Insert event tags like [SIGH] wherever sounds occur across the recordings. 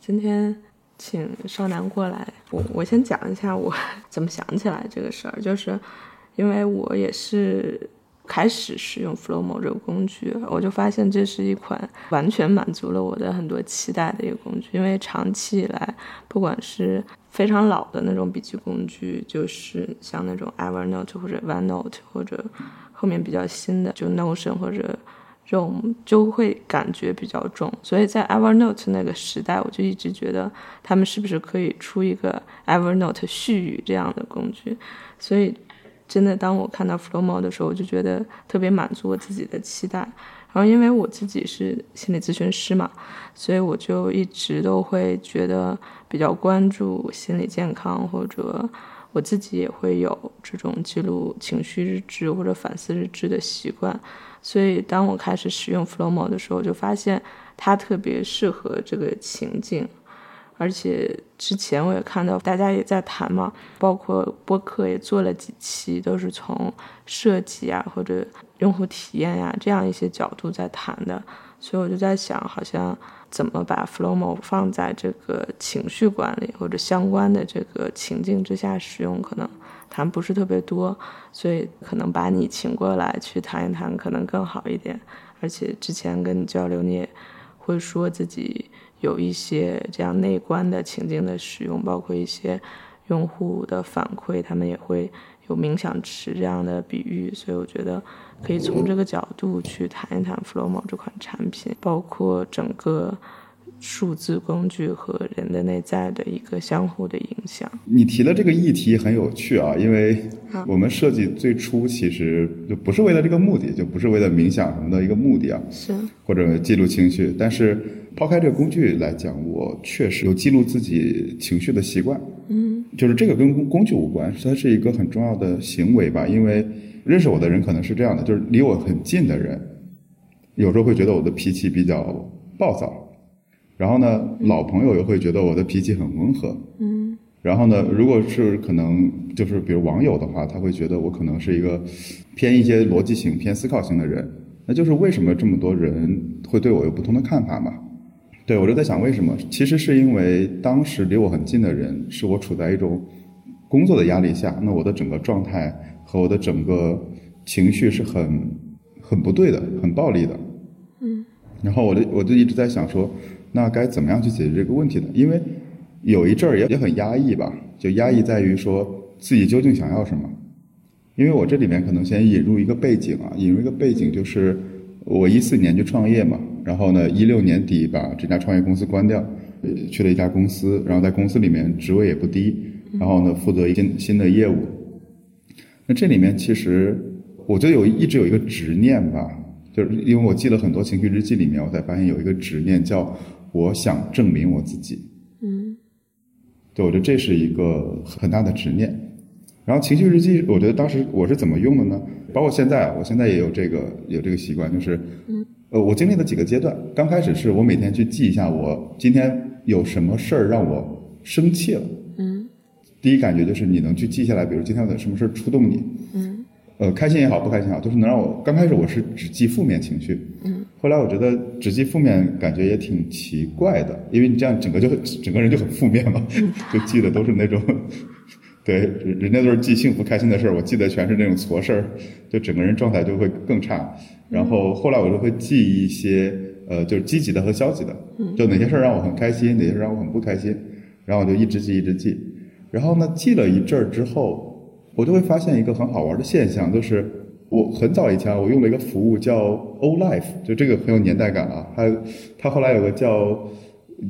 今天请少南过来，我我先讲一下我怎么想起来这个事儿，就是因为我也是开始使用 Flowmo 这个工具，我就发现这是一款完全满足了我的很多期待的一个工具，因为长期以来，不管是非常老的那种笔记工具，就是像那种 Evernote 或者 OneNote，或者后面比较新的就 Notion 或者。这种就会感觉比较重，所以在 Evernote 那个时代，我就一直觉得他们是不是可以出一个 Evernote 序语这样的工具。所以，真的当我看到 Flowmo 的时候，我就觉得特别满足我自己的期待。然后，因为我自己是心理咨询师嘛，所以我就一直都会觉得比较关注心理健康，或者我自己也会有这种记录情绪日志或者反思日志的习惯。所以，当我开始使用 Flowmo 的时候，就发现它特别适合这个情境，而且之前我也看到大家也在谈嘛，包括播客也做了几期，都是从设计啊或者用户体验呀这样一些角度在谈的。所以我就在想，好像怎么把 Flowmo 放在这个情绪管理或者相关的这个情境之下使用，可能。谈不是特别多，所以可能把你请过来去谈一谈，可能更好一点。而且之前跟你交流，你也会说自己有一些这样内观的情境的使用，包括一些用户的反馈，他们也会有冥想池这样的比喻。所以我觉得可以从这个角度去谈一谈 Flowmo 这款产品，包括整个。数字工具和人的内在的一个相互的影响。你提的这个议题很有趣啊，因为我们设计最初其实就不是为了这个目的，就不是为了冥想什么的一个目的啊，是或者记录情绪。但是抛开这个工具来讲，我确实有记录自己情绪的习惯。嗯，就是这个跟工具无关，它是一个很重要的行为吧。因为认识我的人可能是这样的，就是离我很近的人，有时候会觉得我的脾气比较暴躁。然后呢，老朋友又会觉得我的脾气很温和。嗯。然后呢，如果是可能就是比如网友的话，他会觉得我可能是一个偏一些逻辑型、偏思考型的人。那就是为什么这么多人会对我有不同的看法嘛？对我就在想为什么？其实是因为当时离我很近的人，是我处在一种工作的压力下，那我的整个状态和我的整个情绪是很很不对的，很暴力的。嗯。然后我就我就一直在想说。那该怎么样去解决这个问题呢？因为有一阵儿也也很压抑吧，就压抑在于说自己究竟想要什么。因为我这里面可能先引入一个背景啊，引入一个背景就是我一四年就创业嘛，然后呢一六年底把这家创业公司关掉，去了一家公司，然后在公司里面职位也不低，然后呢负责一些新的业务。那这里面其实我觉得有一直有一个执念吧，就是因为我记了很多情绪日记里面，我才发现有一个执念叫。我想证明我自己，嗯，对，我觉得这是一个很大的执念。然后情绪日记，我觉得当时我是怎么用的呢？包括现在，我现在也有这个有这个习惯，就是，呃，我经历了几个阶段。刚开始是我每天去记一下我今天有什么事儿让我生气了，嗯，第一感觉就是你能去记下来，比如今天有什么事儿触动你，嗯，呃，开心也好，不开心也好，就是能让我刚开始我是只记负面情绪，嗯。后来我觉得只记负面感觉也挺奇怪的，因为你这样整个就整个人就很负面嘛，就记得都是那种，[LAUGHS] 对，人家都是记幸福开心的事儿，我记得全是那种挫事儿，就整个人状态就会更差。然后后来我就会记一些呃，就是积极的和消极的，就哪些事儿让我很开心，哪些事让我很不开心，然后我就一直记一直记。然后呢，记了一阵儿之后，我就会发现一个很好玩的现象，就是。我很早以前，我用了一个服务叫 O Life，就这个很有年代感啊。它它后来有个叫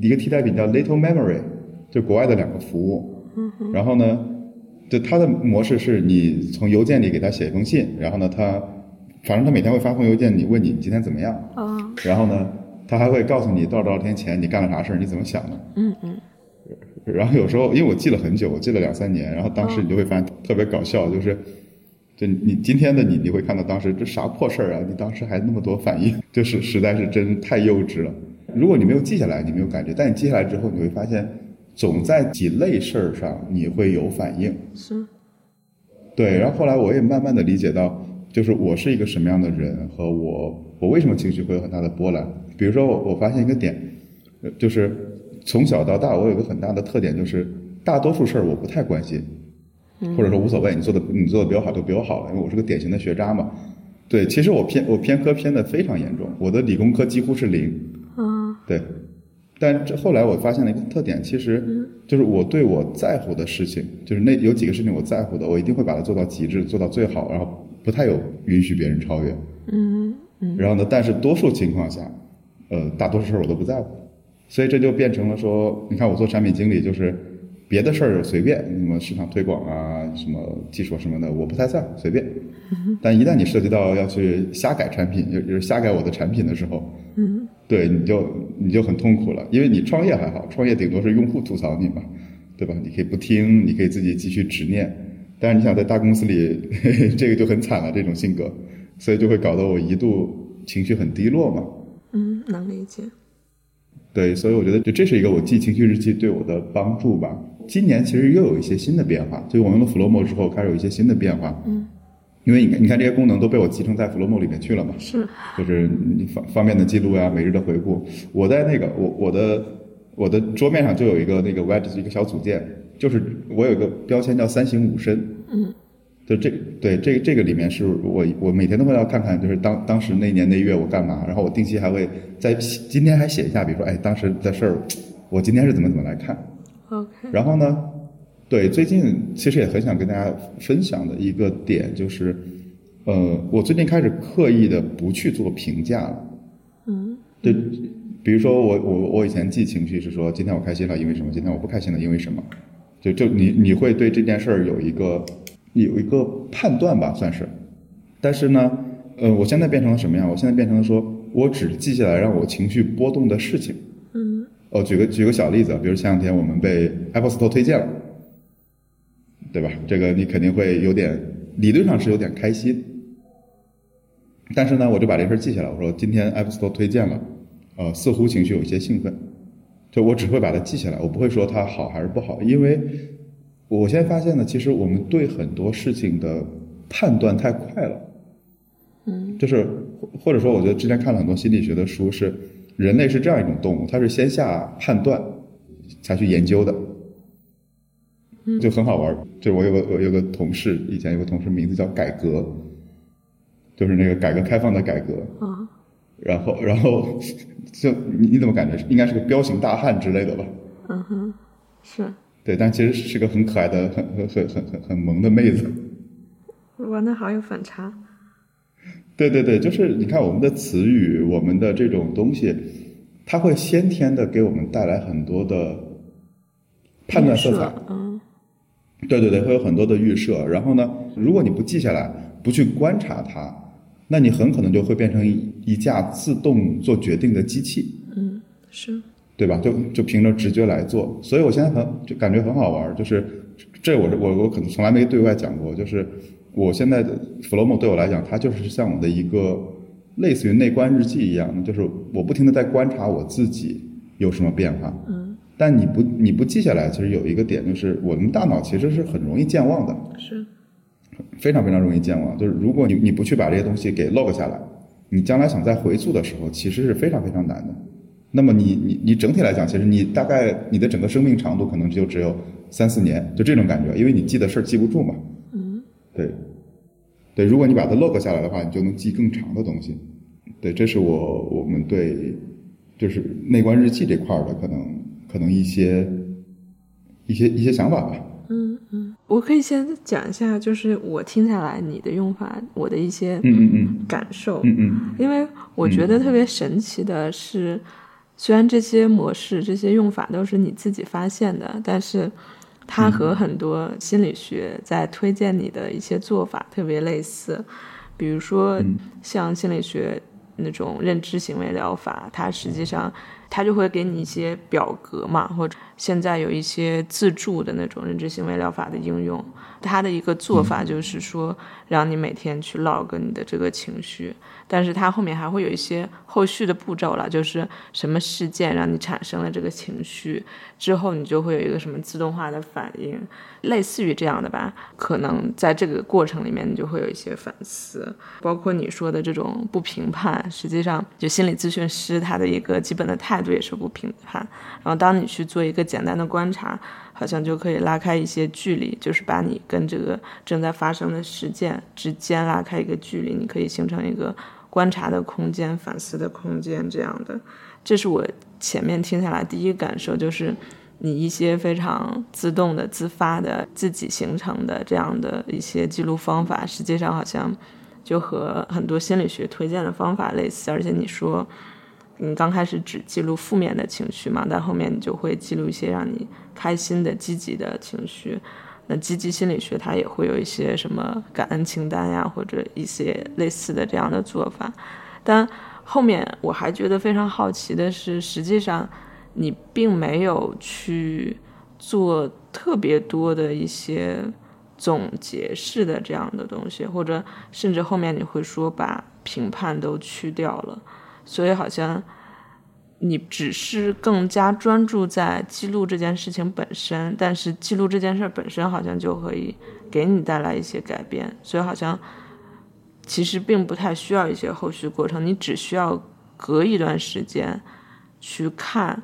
一个替代品叫 Little Memory，就国外的两个服务。然后呢，就它的模式是你从邮件里给他写一封信，然后呢，他反正他每天会发封邮件，你问你你今天怎么样。啊然后呢，他还会告诉你多少多少天前你干了啥事儿，你怎么想的。嗯嗯。然后有时候因为我记了很久，我记了两三年，然后当时你就会发现特别搞笑，就是。就你今天的你，你会看到当时这啥破事儿啊？你当时还那么多反应，就是实在是真太幼稚了。如果你没有记下来，你没有感觉；但你记下来之后，你会发现，总在几类事儿上你会有反应。是。对，然后后来我也慢慢的理解到，就是我是一个什么样的人，和我我为什么情绪会有很大的波澜。比如说，我我发现一个点，就是从小到大，我有一个很大的特点，就是大多数事儿我不太关心，或者说无所谓，你做的你做的比我好就比我好了，因为我是个典型的学渣嘛。对，其实我偏我偏科偏的非常严重，我的理工科几乎是零。啊对，但这后来我发现了一个特点，其实就是我对我在乎的事情，就是那有几个事情我在乎的，我一定会把它做到极致，做到最好，然后不太有允许别人超越。嗯嗯然后呢，但是多数情况下，呃，大多数事儿我都不在乎，所以这就变成了说，你看我做产品经理，就是别的事儿随便，什么市场推广啊，什么技术什么的，我不太在乎，随便。但一旦你涉及到要去瞎改产品，就就是瞎改我的产品的时候，嗯对，你就你就很痛苦了，因为你创业还好，创业顶多是用户吐槽你嘛，对吧？你可以不听，你可以自己继续执念，但是你想在大公司里，[LAUGHS] 这个就很惨了，这种性格，所以就会搞得我一度情绪很低落嘛。嗯，能理解。对，所以我觉得就这是一个我记情绪日记对我的帮助吧。今年其实又有一些新的变化，就我用了 Flowmo 之后，开始有一些新的变化。嗯，因为你看，你看这些功能都被我集成在 Flowmo 里面去了嘛。是，就是你方方便的记录呀、每日的回顾。我在那个我我的我的桌面上就有一个那个 Wedge 一个小组件，就是我有一个标签叫三省五身。嗯，就这对这这个里面是我我每天都会要看看，就是当当时那年那月我干嘛，然后我定期还会在今天还写一下，比如说哎当时的事儿，我今天是怎么怎么来看。OK。然后呢，对，最近其实也很想跟大家分享的一个点就是，呃，我最近开始刻意的不去做评价了。嗯对，比如说我我我以前记情绪是说今天我开心了，因为什么？今天我不开心了，因为什么？就就你你会对这件事儿有一个有一个判断吧，算是。但是呢，呃，我现在变成了什么样？我现在变成了说我只记下来让我情绪波动的事情。嗯哦，举个举个小例子，比如前两天我们被 Apple Store 推荐了，对吧？这个你肯定会有点，理论上是有点开心，但是呢，我就把这事儿记下来，我说今天 Apple Store 推荐了，呃，似乎情绪有一些兴奋，就我只会把它记下来，我不会说它好还是不好，因为我现在发现呢，其实我们对很多事情的判断太快了。嗯就是或或者说，我觉得之前看了很多心理学的书，是人类是这样一种动物，它是先下判断才去研究的，就很好玩儿。就我有个我有个同事，以前有个同事名字叫改革，就是那个改革开放的改革，啊然后然后 [LAUGHS] 就你你怎么感觉应该是个彪形大汉之类的吧？嗯哼，是。对，但其实是个很可爱的、很很很很很很萌的妹子。哇，那好有反差。对对对，就是你看我们的词语，我们的这种东西，它会先天的给我们带来很多的判断色彩。嗯对对对，会有很多的预设。然后呢，如果你不记下来，不去观察它，那你很可能就会变成一一架自动做决定的机器，嗯，是。对吧？就就凭着直觉来做。所以我现在很就感觉很好玩儿，就是这我我我可能从来没对外讲过，就是我现在的 Flowmo 对我来讲，它就是像我的一个类似于内观日记一样，就是我不停的在观察我自己有什么变化。嗯，但你不你不记下来，其实有一个点就是我们大脑其实是很容易健忘的，是。非常非常容易健忘。就是如果你你不去把这些东西给 log 下来，你将来想再回溯的时候，其实是非常非常难的。那么你你你整体来讲，其实你大概你的整个生命长度可能就只有三四年，就这种感觉，因为你记的事儿记不住嘛。嗯对，对，如果你把它 log 下来的话，你就能记更长的东西。对，这是我我们对就是内观日记这块儿的可能可能一些一些一些想法吧。嗯嗯，我可以先讲一下，就是我听下来你的用法，我的一些嗯嗯嗯感受。嗯嗯因为我觉得特别神奇的是，虽然这些模式、这些用法都是你自己发现的，但是它和很多心理学在推荐你的一些做法特别类似。比如说，像心理学那种认知行为疗法，它实际上它就会给你一些表格嘛，或者现在有一些自助的那种认知行为疗法的应用，它的一个做法就是说，让你每天去 log 你的这个情绪，但是它后面还会有一些后续的步骤了，就是什么事件让你产生了这个情绪，之后你就会有一个什么自动化的反应，类似于这样的吧。可能在这个过程里面，你就会有一些反思，包括你说的这种不评判，实际上就心理咨询师他的一个基本的态度也是不评判。然后当你去做一个简单的观察，好像就可以拉开一些距离，就是把你跟这个正在发生的事件之间拉开一个距离，你可以形成一个观察的空间、反思的空间这样的。这是我前面听下来第一感受，就是你一些非常自动的、自发的、自己形成的这样的一些记录方法，实际上好像。就和很多心理学推荐的方法类似，而且你说，你刚开始只记录负面的情绪嘛，但后面你就会记录一些让你开心的、积极的情绪。那积极心理学它也会有一些什么感恩清单呀，或者一些类似的这样的做法。但后面我还觉得非常好奇的是，实际上你并没有去做特别多的一些。总结式的这样的东西，或者甚至后面你会说把评判都去掉了，所以好像你只是更加专注在记录这件事情本身，但是记录这件事本身好像就可以给你带来一些改变，所以好像其实并不太需要一些后续过程，你只需要隔一段时间去看，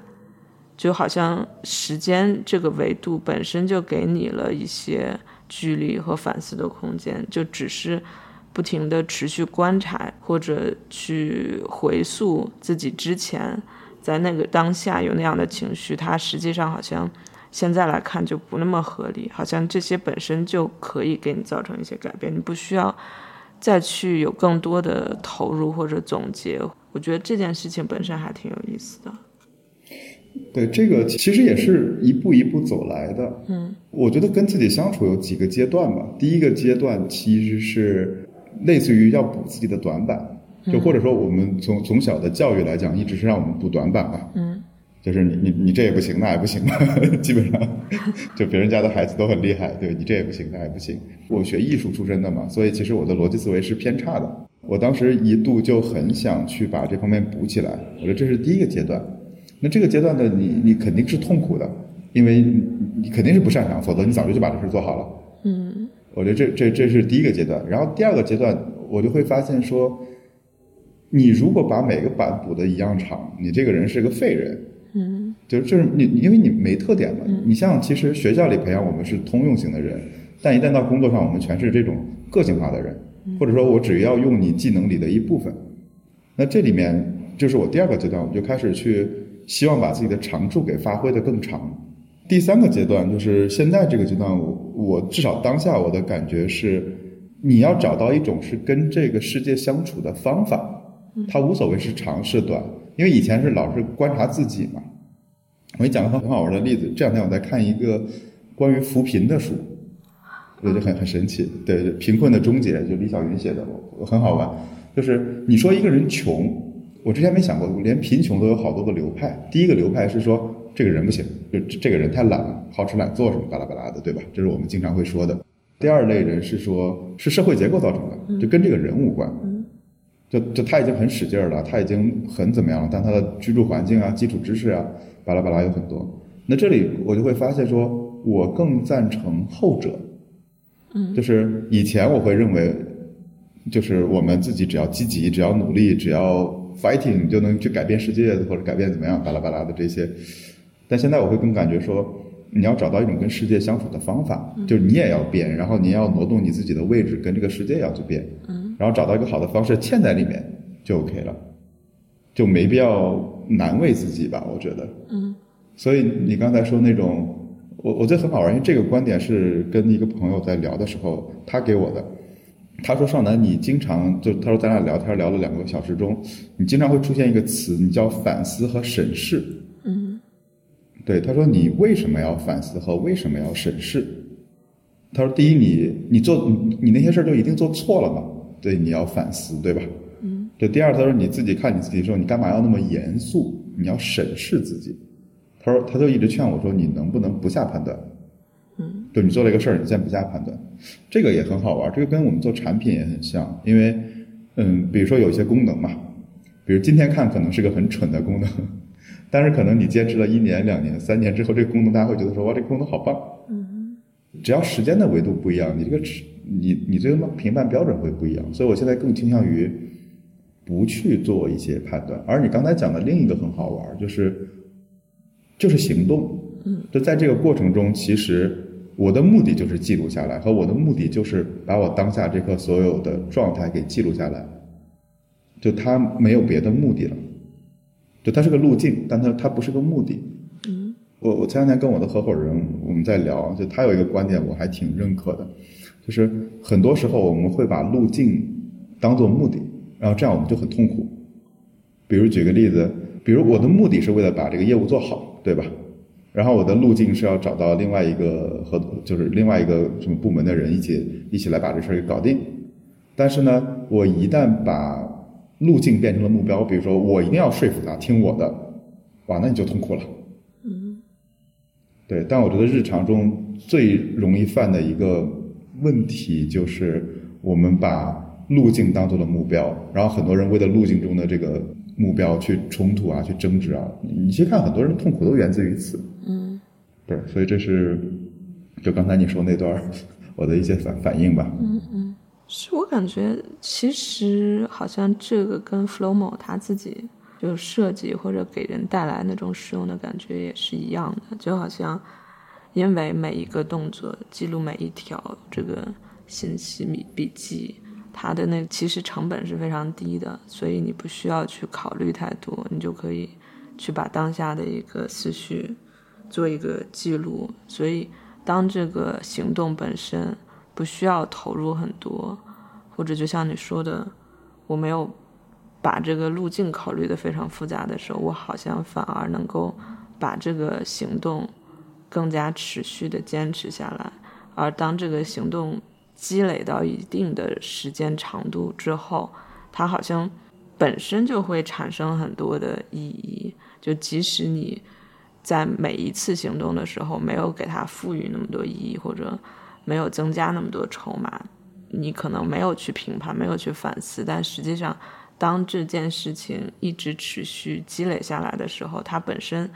就好像时间这个维度本身就给你了一些。距离和反思的空间，就只是不停的持续观察，或者去回溯自己之前在那个当下有那样的情绪，它实际上好像现在来看就不那么合理，好像这些本身就可以给你造成一些改变，你不需要再去有更多的投入或者总结。我觉得这件事情本身还挺有意思的。对，这个其实也是一步一步走来的。嗯，我觉得跟自己相处有几个阶段吧。第一个阶段其实是类似于要补自己的短板，就或者说我们从从小的教育来讲，一直是让我们补短板嘛。嗯，就是你你你这也不行，那也不行嘛。[LAUGHS] 基本上，[LAUGHS] 就别人家的孩子都很厉害，对你这也不行，那也不行。我学艺术出身的嘛，所以其实我的逻辑思维是偏差的。我当时一度就很想去把这方面补起来。我觉得这是第一个阶段。那这个阶段的你，你肯定是痛苦的，因为你肯定是不擅长，否则你早就就把这事做好了。嗯，我觉得这这这是第一个阶段，然后第二个阶段，我就会发现说，你如果把每个板补的一样长，你这个人是个废人。嗯，就是就是你，因为你没特点嘛。你像其实学校里培养我们是通用型的人，但一旦到工作上，我们全是这种个性化的人，或者说我只要用你技能里的一部分。那这里面就是我第二个阶段，我就开始去。希望把自己的长处给发挥的更长。第三个阶段就是现在这个阶段，我我至少当下我的感觉是，你要找到一种是跟这个世界相处的方法。它无所谓是长是短，因为以前是老是观察自己嘛。我给你讲个很很好玩的例子，这两天我在看一个关于扶贫的书，我觉得很很神奇。对，贫困的终结，就李小云写的，我很好玩。就是你说一个人穷。我之前没想过，连贫穷都有好多个流派。第一个流派是说这个人不行，就这个人太懒了，好吃懒做什么巴拉巴拉的，对吧？这是我们经常会说的。第二类人是说，是社会结构造成的，就跟这个人无关。就就他已经很使劲了，他已经很怎么样了，但他的居住环境啊、基础知识啊，巴拉巴拉有很多。那这里我就会发现，说我更赞成后者。嗯，就是以前我会认为，就是我们自己只要积极，只要努力，只要 fighting 就能去改变世界或者改变怎么样巴拉巴拉的这些，但现在我会更感觉说，你要找到一种跟世界相处的方法，就是你也要变，然后你要挪动你自己的位置，跟这个世界要去变，嗯，然后找到一个好的方式嵌在里面就 OK 了，就没必要难为自己吧，我觉得，嗯，所以你刚才说那种，我我觉得很好玩，因为这个观点是跟一个朋友在聊的时候他给我的。他说：“少南，你经常就他说咱俩聊天聊了两个小时中，你经常会出现一个词，你叫反思和审视。嗯，对，他说你为什么要反思和为什么要审视？他说第一，你你做你你那些事儿就一定做错了嘛？对，你要反思，对吧？嗯，对。第二，他说你自己看你自己的时候，你干嘛要那么严肃？你要审视自己。他说他就一直劝我说，你能不能不下判断？”嗯对你做了一个事儿，你先不下判断，这个也很好玩。这个跟我们做产品也很像，因为，嗯，比如说有一些功能嘛，比如今天看可能是个很蠢的功能，但是可能你坚持了一年、两年、三年之后，这个功能大家会觉得说哇，这个功能好棒。嗯，只要时间的维度不一样，你这个你你最终评判标准会不一样。所以我现在更倾向于，不去做一些判断。而你刚才讲的另一个很好玩，就是就是行动。嗯，就在这个过程中，其实我的目的就是记录下来，和我的目的就是把我当下这刻所有的状态给记录下来。就它没有别的目的了，就它是个路径，但它它不是个目的。嗯，我我前两天跟我的合伙人我们在聊，就他有一个观点我还挺认可的，就是很多时候我们会把路径当做目的，然后这样我们就很痛苦。比如举个例子，比如我的目的是为了把这个业务做好，对吧？然后我的路径是要找到另外一个合，就是另外一个什么部门的人一起一起来把这事儿给搞定。但是呢，我一旦把路径变成了目标，比如说我一定要说服他听我的，哇，那你就痛苦了。嗯，对。但我觉得日常中最容易犯的一个问题就是，我们把路径当做了目标，然后很多人为了路径中的这个目标去冲突啊，去争执啊。你去看，很多人痛苦都源自于此。嗯，对，所以这是就刚才你说那段儿我的一些反反应吧。是我感觉其实好像这个跟 Flowmo 他自己就设计或者给人带来那种使用的感觉也是一样的，就好像因为每一个动作记录每一条这个信息笔笔记，它的那其实成本是非常低的，所以你不需要去考虑太多，你就可以去把当下的一个思绪做一个记录，所以当这个行动本身不需要投入很多，或者就像你说的，我没有把这个路径考虑的非常复杂的时候，我好像反而能够把这个行动更加持续的坚持下来。而当这个行动积累到一定的时间长度之后，它好像本身就会产生很多的意义。就即使你在每一次行动的时候没有给它赋予那么多意义，或者没有增加那么多筹码，你可能没有去评判，没有去反思，但实际上，当这件事情一直持续积累下来的时候，它本身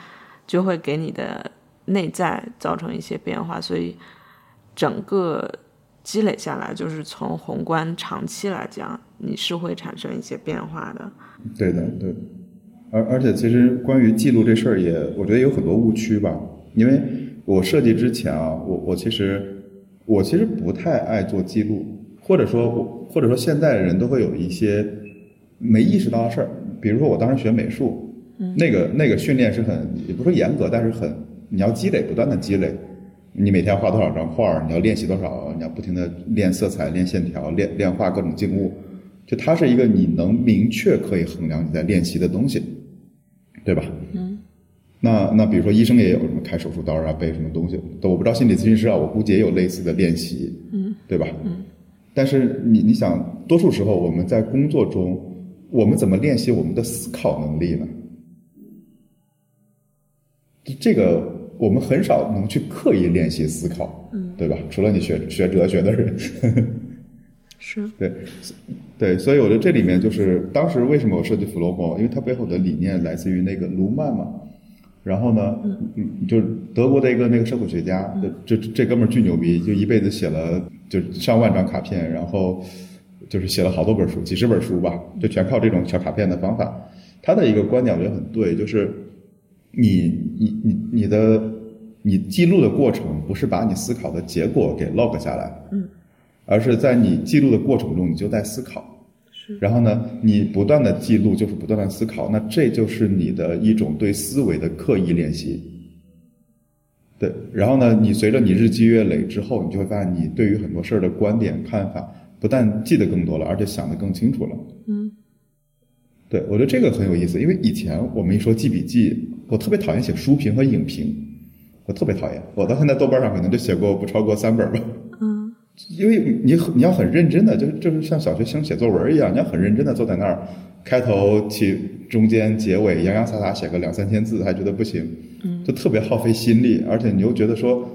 就会给你的内在造成一些变化，所以整个积累下来，就是从宏观长期来讲，你是会产生一些变化的。对的，对。而而且其实关于记录这事儿也，我觉得有很多误区吧。因为我设计之前啊，我我其实我其实不太爱做记录，或者说我或者说现在的人都会有一些没意识到的事儿。比如说我当时学美术，那个那个训练是很也不是说严格，但是很你要积累，不断的积累。你每天画多少张画儿，你要练习多少，你要不停的练色彩、练线条、练练画各种静物。就它是一个你能明确可以衡量你在练习的东西，对吧？嗯。那那比如说医生也有什么开手术刀啊，背什么东西，都我不知道心理咨询师啊，我估计也有类似的练习，嗯，对吧？嗯。但是你你想，多数时候我们在工作中，我们怎么练习我们的思考能力呢？这个我们很少能去刻意练习思考，嗯，对吧？除了你学学哲学的人。是，[LAUGHS] 对，对，所以我觉得这里面就是当时为什么我设计 Flowmo，因为它背后的理念来自于那个卢曼嘛。然后呢，嗯，就是德国的一个那个社会学家，这这这哥们儿巨牛逼，就一辈子写了就上万张卡片，然后就是写了好多本书，几十本书吧，就全靠这种小卡片的方法。他的一个观点我觉得很对，就是你你你你的你记录的过程不是把你思考的结果给 log 下来，嗯。而是在你记录的过程中，你就在思考。是。然后呢，你不断的记录，就是不断的思考，那这就是你的一种对思维的刻意练习。对。然后呢，你随着你日积月累之后，你就会发现，你对于很多事儿的观点看法，不但记得更多了，而且想得更清楚了。嗯。对，我觉得这个很有意思，因为以前我们一说记笔记，我特别讨厌写书评和影评，我特别讨厌。我到现在豆瓣上可能就写过不超过三本吧。嗯。因为你你要很认真的，就就是像小学生写作文一样，你要很认真的坐在那儿，开头、起、中间、结尾洋洋洒洒写个两三千字，还觉得不行，嗯，就特别耗费心力，而且你又觉得说，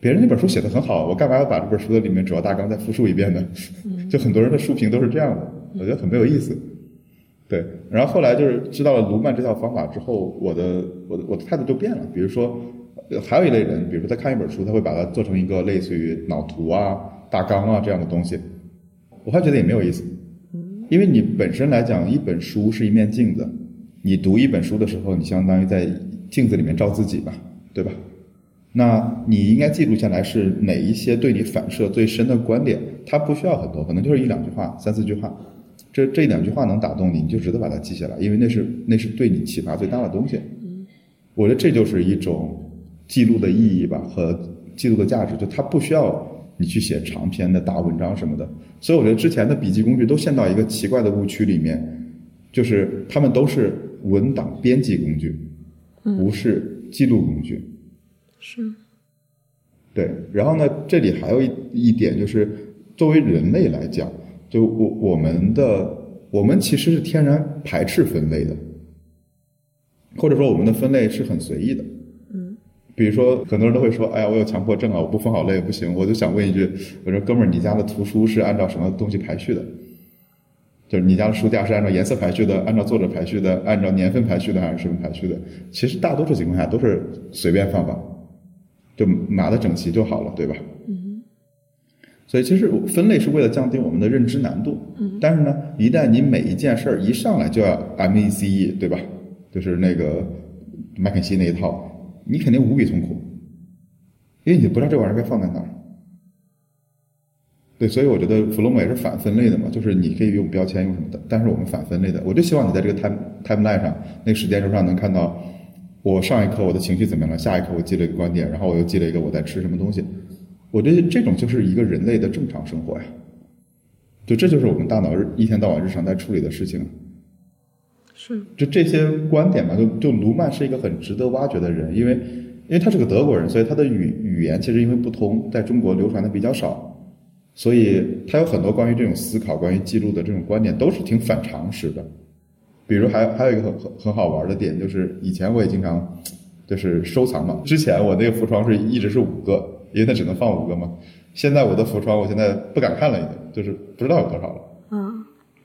别人那本书写的很好，我干嘛要把这本书的里面主要大纲再复述一遍呢？[LAUGHS] 就很多人的书评都是这样的，我觉得很没有意思。对，然后后来就是知道了卢曼这套方法之后，我的我的我的态度就变了。比如说，还有一类人，比如说他看一本书，他会把它做成一个类似于脑图啊。大纲啊，这样的东西，我还觉得也没有意思，因为你本身来讲，一本书是一面镜子，你读一本书的时候，你相当于在镜子里面照自己吧，对吧？那你应该记录下来是哪一些对你反射最深的观点，它不需要很多，可能就是一两句话、三四句话，这这两句话能打动你，你就值得把它记下来，因为那是那是对你启发最大的东西。我觉得这就是一种记录的意义吧，和记录的价值，就它不需要你去写长篇的大文章什么的。所以我觉得之前的笔记工具都陷到一个奇怪的误区里面，就是他们都是文档编辑工具，不是记录工具。是，对，然后呢，这里还有一一点就是，作为人类来讲，就我我们的我们其实是天然排斥分类的，或者说我们的分类是很随意的。嗯，比如说很多人都会说，哎呀，我有强迫症啊，我不分好类不行。我就想问一句，我说哥们儿，你家的图书是按照什么东西排序的？就是你家的书架是按照颜色排序的，按照作者排序的，按照年份排序的，还是什么排序的？其实大多数情况下都是随便放放。就码的整齐就好了，对吧？嗯。所以其实分类是为了降低我们的认知难度。嗯。但是呢，一旦你每一件事儿一上来就要 M E C E，对吧？就是那个麦肯锡那一套，你肯定无比痛苦，因为你不知道这玩意儿该放在哪儿。对，所以我觉得 Flow 也是反分类的嘛，就是你可以用标签用什么的，但是我们反分类的。我就希望你在这个 time timeline 上，那个时间轴上能看到。我上一刻我的情绪怎么样了？下一刻我记了一个观点，然后我又记了一个我在吃什么东西。我觉得这种就是一个人类的正常生活呀。就这就是我们大脑日一天到晚日常在处理的事情。是。就这些观点嘛，就就卢曼是一个很值得挖掘的人，因为因为他是个德国人，所以他的语语言其实因为不通，在中国流传的比较少，所以他有很多关于这种思考、关于记录的这种观点都是挺反常识的。比如还还有一个很很很好玩的点，就是以前我也经常就是收藏嘛。之前我那个浮窗是一直是五个，因为它只能放五个嘛。现在我的浮窗，我现在不敢看了，已经就是不知道有多少了。嗯，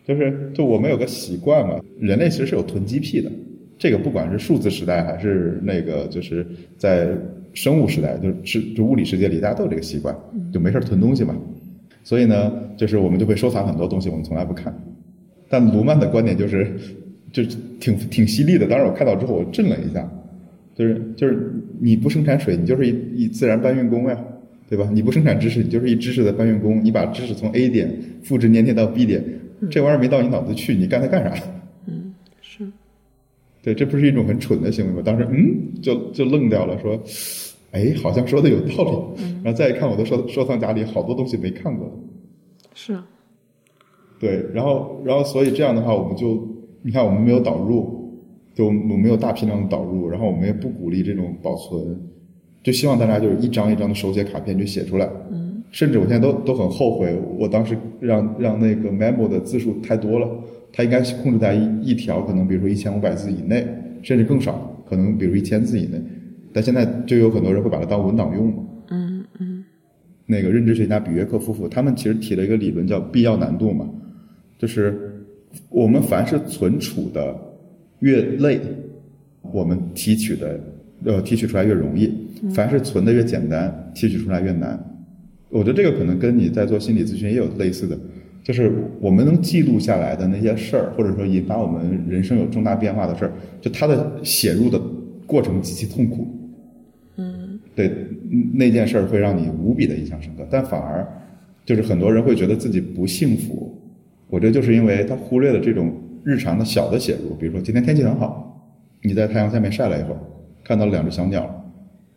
就是就我们有个习惯嘛，人类其实是有囤积癖的。这个不管是数字时代还是那个就是在生物时代，就是就物理世界里，大家都有这个习惯，就没事囤东西嘛。所以呢，就是我们就会收藏很多东西，我们从来不看。但卢曼的观点就是。就挺挺犀利的，当时我看到之后我震了一下，就是就是你不生产水，你就是一一自然搬运工呀，对吧？你不生产知识，你就是一知识的搬运工。你把知识从 A 点复制粘贴到 B 点，这玩意儿没到你脑子去，你干它干啥？嗯，是。对，这不是一种很蠢的行为吗？当时嗯，就就愣掉了，说，哎，好像说的有道理。然后再一看我的收收藏夹里好多东西没看过。是。对，然后然后所以这样的话，我们就。你看，我们没有导入，就我没有大批量的导入，然后我们也不鼓励这种保存，就希望大家就是一张一张的手写卡片就写出来。嗯。甚至我现在都都很后悔，我当时让让那个 memo 的字数太多了，它应该控制在一一条，可能比如说一千五百字以内，甚至更少，可能比如一千字以内。但现在就有很多人会把它当文档用嘛。嗯嗯。那个认知学家比约克夫妇，他们其实提了一个理论叫必要难度嘛，就是。我们凡是存储的越累，我们提取的呃提取出来越容易；凡是存的越简单，提取出来越难。我觉得这个可能跟你在做心理咨询也有类似的，就是我们能记录下来的那些事儿，或者说引发我们人生有重大变化的事儿，就它的写入的过程极其痛苦。嗯，对，那件事儿会让你无比的印象深刻，但反而就是很多人会觉得自己不幸福。我觉得就是因为他忽略了这种日常的小的写入，比如说今天天气很好，你在太阳下面晒了一会儿，看到了两只小鸟，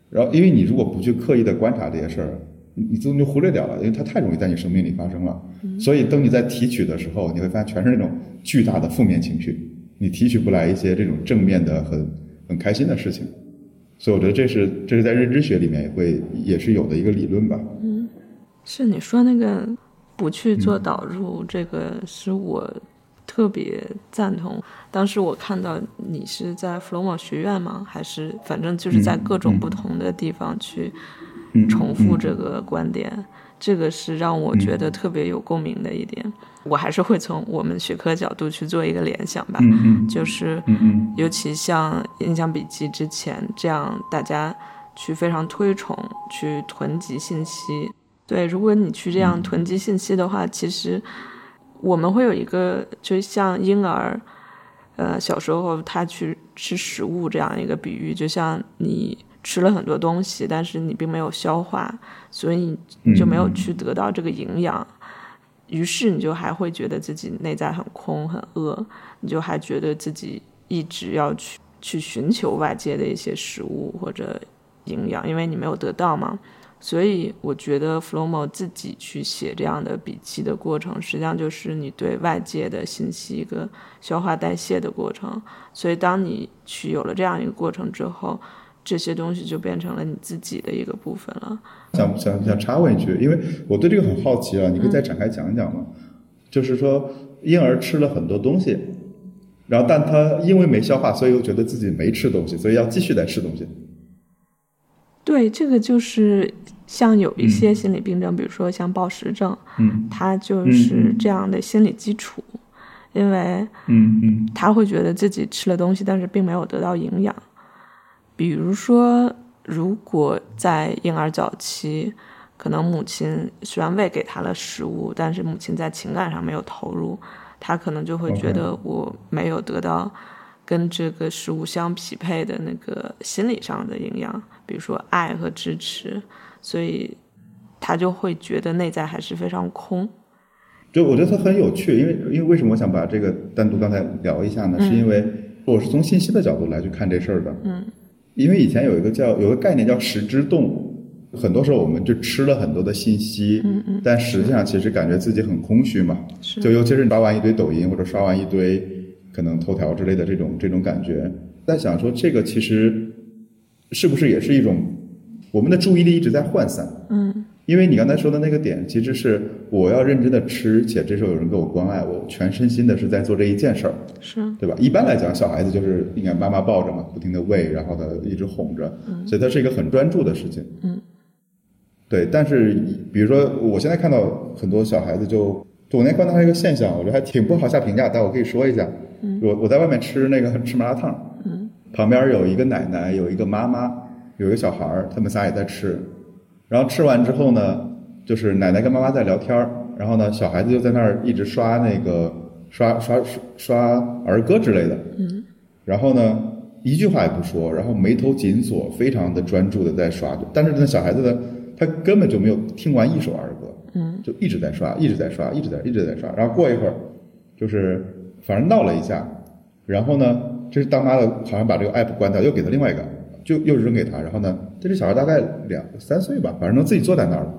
然后因为你如果不去刻意的观察这些事儿，你自动就忽略掉了，因为它太容易在你生命里发生了。所以等你在提取的时候，你会发现全是那种巨大的负面情绪，你提取不来一些这种正面的、很很开心的事情。所以我觉得这是这是在认知学里面也会也是有的一个理论吧。嗯，是你说那个。不去做导入，这个是我特别赞同。当时我看到你是在弗洛姆学院吗？还是反正就是在各种不同的地方去重复这个观点，这个是让我觉得特别有共鸣的一点。我还是会从我们学科角度去做一个联想吧，就是尤其像印象笔记之前这样，大家去非常推崇去囤积信息。对，如果你去这样囤积信息的话，其实我们会有一个，就像婴儿，呃，小时候他去吃食物这样一个比喻，就像你吃了很多东西，但是你并没有消化，所以你就没有去得到这个营养，于是你就还会觉得自己内在很空很饿，你就还觉得自己一直要去去寻求外界的一些食物或者营养，因为你没有得到嘛。所以我觉得 Flomo 自己去写这样的笔记的过程，实际上就是你对外界的信息一个消化代谢的过程。所以当你去有了这样一个过程之后，这些东西就变成了你自己的一个部分了。想想想插问一句，因为我对这个很好奇啊，你可以再展开讲一讲吗？就是说，婴儿吃了很多东西，然后但他因为没消化，所以又觉得自己没吃东西，所以要继续再吃东西。对，这个就是像有一些心理病症，比如说像暴食症，嗯，它就是这样的心理基础，因为，嗯嗯，他会觉得自己吃了东西，但是并没有得到营养。比如说，如果在婴儿早期，可能母亲虽然喂给他了食物，但是母亲在情感上没有投入，他可能就会觉得我没有得到跟这个食物相匹配的那个心理上的营养。比如说爱和支持，所以他就会觉得内在还是非常空。就我觉得他很有趣，因为因为为什么我想把这个单独刚才聊一下呢？是因为我是从信息的角度来去看这事儿的。嗯，因为以前有一个叫有个概念叫食之动物，很多时候我们就吃了很多的信息，嗯嗯，但实际上其实感觉自己很空虚嘛。是，就尤其是刷完一堆抖音或者刷完一堆可能头条之类的这种这种感觉，在想说这个其实。是不是也是一种我们的注意力一直在涣散？嗯，因为你刚才说的那个点，其实是我要认真的吃，且这时候有人给我关爱，我全身心的是在做这一件事儿，是对吧？一般来讲，小孩子就是应该妈妈抱着嘛，不停的喂，然后他一直哄着，所以它是一个很专注的事情。嗯，对。但是比如说，我现在看到很多小孩子，就就我那天观察一个现象，我觉得还挺不好下评价，但我可以说一下。嗯，我我在外面吃那个 [LAUGHS] 吃麻辣烫。嗯旁边有一个奶奶，有一个妈妈，有一个小孩儿，他们仨也在吃。然后吃完之后呢，就是奶奶跟妈妈在聊天儿，然后呢，小孩子就在那儿一直刷那个刷刷刷儿歌之类的。嗯。然后呢，一句话也不说，然后眉头紧锁，非常的专注的在刷。但是那小孩子呢，他根本就没有听完一首儿歌。嗯。就一直在刷，一直在刷，一直在一直在刷。然后过一会儿，就是反正闹了一下，然后呢。这是当妈的，好像把这个 app 关掉，又给他另外一个，就又扔给他。然后呢，这只小孩大概两三岁吧，反正能自己坐在那儿了。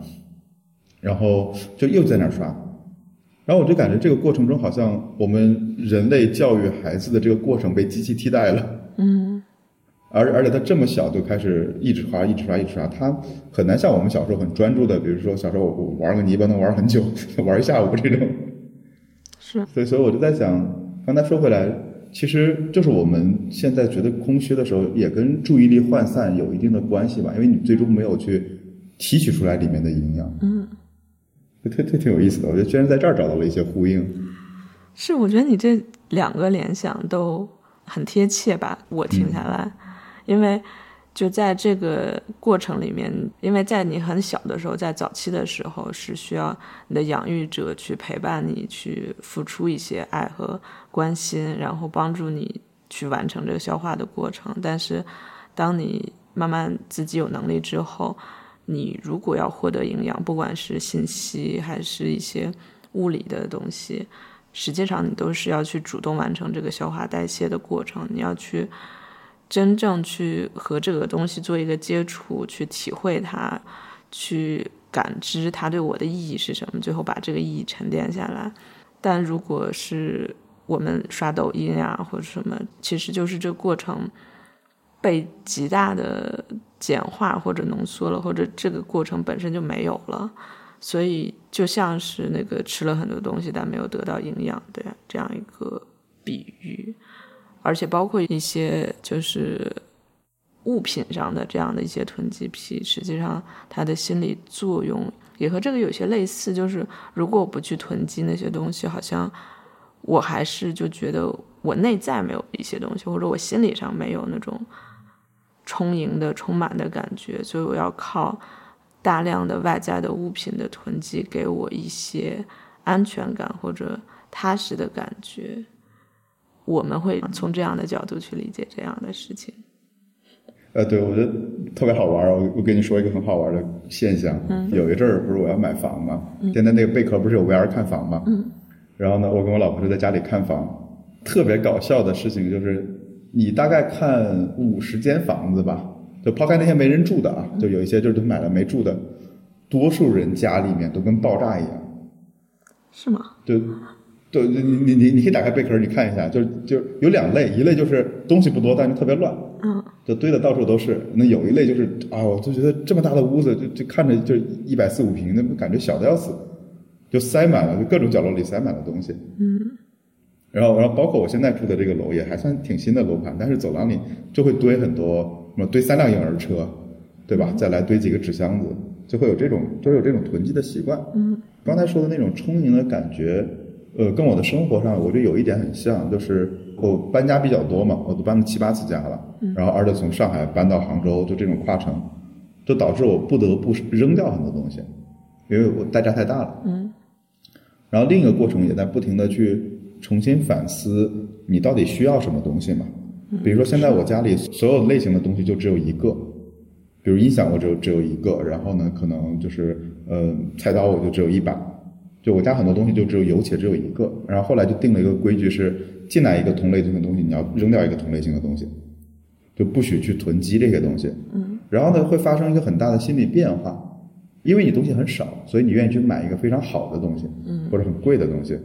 然后就又在那儿刷。然后我就感觉这个过程中，好像我们人类教育孩子的这个过程被机器替代了。嗯。而而且他这么小就开始一直刷，一直刷，一直刷，他很难像我们小时候很专注的，比如说小时候我玩个泥巴能玩很久，[LAUGHS] 玩一下午这种。是。所以，所以我就在想，刚才说回来。其实就是我们现在觉得空虚的时候，也跟注意力涣散有一定的关系吧，因为你最终没有去提取出来里面的营养。嗯，特特挺有意思的，我觉得居然在这儿找到了一些呼应。是，我觉得你这两个联想都很贴切吧？我听下来，因为。就在这个过程里面，因为在你很小的时候，在早期的时候，是需要你的养育者去陪伴你，去付出一些爱和关心，然后帮助你去完成这个消化的过程。但是，当你慢慢自己有能力之后，你如果要获得营养，不管是信息还是一些物理的东西，实际上你都是要去主动完成这个消化代谢的过程，你要去。真正去和这个东西做一个接触，去体会它，去感知它对我的意义是什么，最后把这个意义沉淀下来。但如果是我们刷抖音啊或者什么，其实就是这过程被极大的简化或者浓缩了，或者这个过程本身就没有了。所以就像是那个吃了很多东西但没有得到营养的这样一个比喻。而且包括一些就是物品上的这样的一些囤积癖，实际上它的心理作用也和这个有些类似。就是如果我不去囤积那些东西，好像我还是就觉得我内在没有一些东西，或者我心理上没有那种充盈的、充满的感觉，所以我要靠大量的外在的物品的囤积给我一些安全感或者踏实的感觉。我们会从这样的角度去理解这样的事情。呃，对，我觉得特别好玩儿。我我跟你说一个很好玩的现象。嗯有一阵儿不是我要买房嘛，现在那个贝壳不是有 VR 看房嘛？嗯。然后呢，我跟我老婆就在家里看房，特别搞笑的事情就是，你大概看五十间房子吧，就抛开那些没人住的啊，就有一些就是买了没住的，多数人家里面都跟爆炸一样。是吗？就，对，你你你你可以打开贝壳，你看一下，就就有两类，一类就是东西不多，但是特别乱，嗯就堆的到处都是。那有一类就是啊，我就觉得这么大的屋子，就就看着就一百四五平，那感觉小的要死，就塞满了，就各种角落里塞满了东西。嗯然后，然后包括我现在住的这个楼也还算挺新的楼盘，但是走廊里就会堆很多，什么堆三辆婴儿车，对吧？再来堆几个纸箱子，就会有这种就会有这种囤积的习惯。嗯刚才说的那种充盈的感觉，呃，跟我的生活上我觉得有一点很像，就是我搬家比较多嘛，我都搬了七八次家了，然后而且从上海搬到杭州，就这种跨城，就导致我不得不扔掉很多东西，因为我代价太大了。嗯然后另一个过程也在不停的去重新反思你到底需要什么东西嘛。比如说现在我家里所有类型的东西就只有一个，比如音响我只有只有一个，然后呢可能就是呃菜刀我就只有一把，就我家很多东西就只有有且只有一个。然后后来就定了一个规矩是，进来一个同类型的东西，你要扔掉一个同类型的东西，就不许去囤积这些东西。嗯然后呢，会发生一个很大的心理变化，因为你东西很少，所以你愿意去买一个非常好的东西，嗯或者很贵的东西。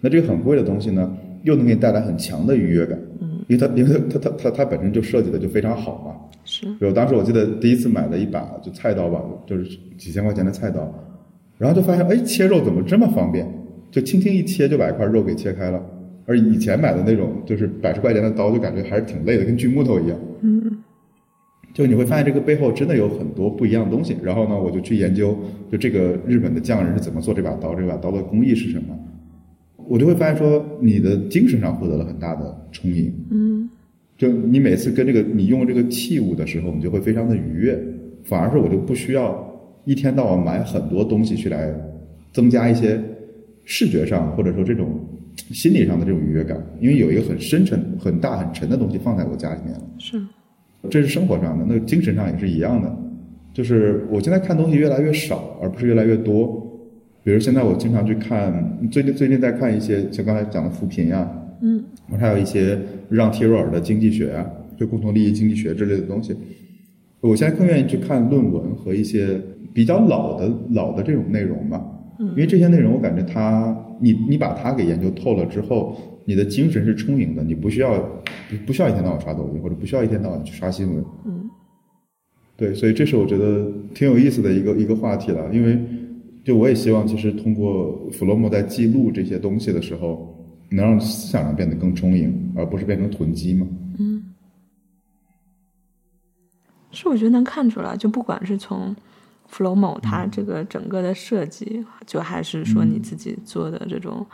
那这个很贵的东西呢，又能给你带来很强的愉悦感，嗯，因为它因为它它它它本身就设计的就非常好嘛。是比如当时我记得第一次买了一把就菜刀吧，就是几千块钱的菜刀，然后就发现哎切肉怎么这么方便，就轻轻一切就把一块肉给切开了。而以前买的那种就是百十块钱的刀，就感觉还是挺累的，跟锯木头一样。嗯就你会发现这个背后真的有很多不一样的东西。然后呢，我就去研究，就这个日本的匠人是怎么做这把刀，这把刀的工艺是什么。我就会发现说，你的精神上获得了很大的充盈。嗯就你每次跟这个你用这个器物的时候，你就会非常的愉悦，反而是我就不需要一天到晚买很多东西去来增加一些视觉上或者说这种心理上的这种愉悦感，因为有一个很深沉、很大、很沉的东西放在我家里面了。是这是生活上的，那精神上也是一样的。就是我现在看东西越来越少，而不是越来越多。比如现在我经常去看，最近最近在看一些像刚才讲的扶贫呀、嗯我还有一些让提若尔的经济学啊，就共同利益经济学之类的东西。我现在更愿意去看论文和一些比较老的老的这种内容吧，因为这些内容我感觉它，你你把它给研究透了之后，你的精神是充盈的，你不需要不不需要一天到晚刷抖音，或者不需要一天到晚去刷新闻。嗯对，所以这是我觉得挺有意思的一个一个话题了，因为就我也希望，其实通过弗洛姆在记录这些东西的时候，能让思想上变得更充盈，而不是变成囤积嘛。嗯，是我觉得能看出来，就不管是从 Flowmo 它这个整个的设计，就还是说你自己做的这种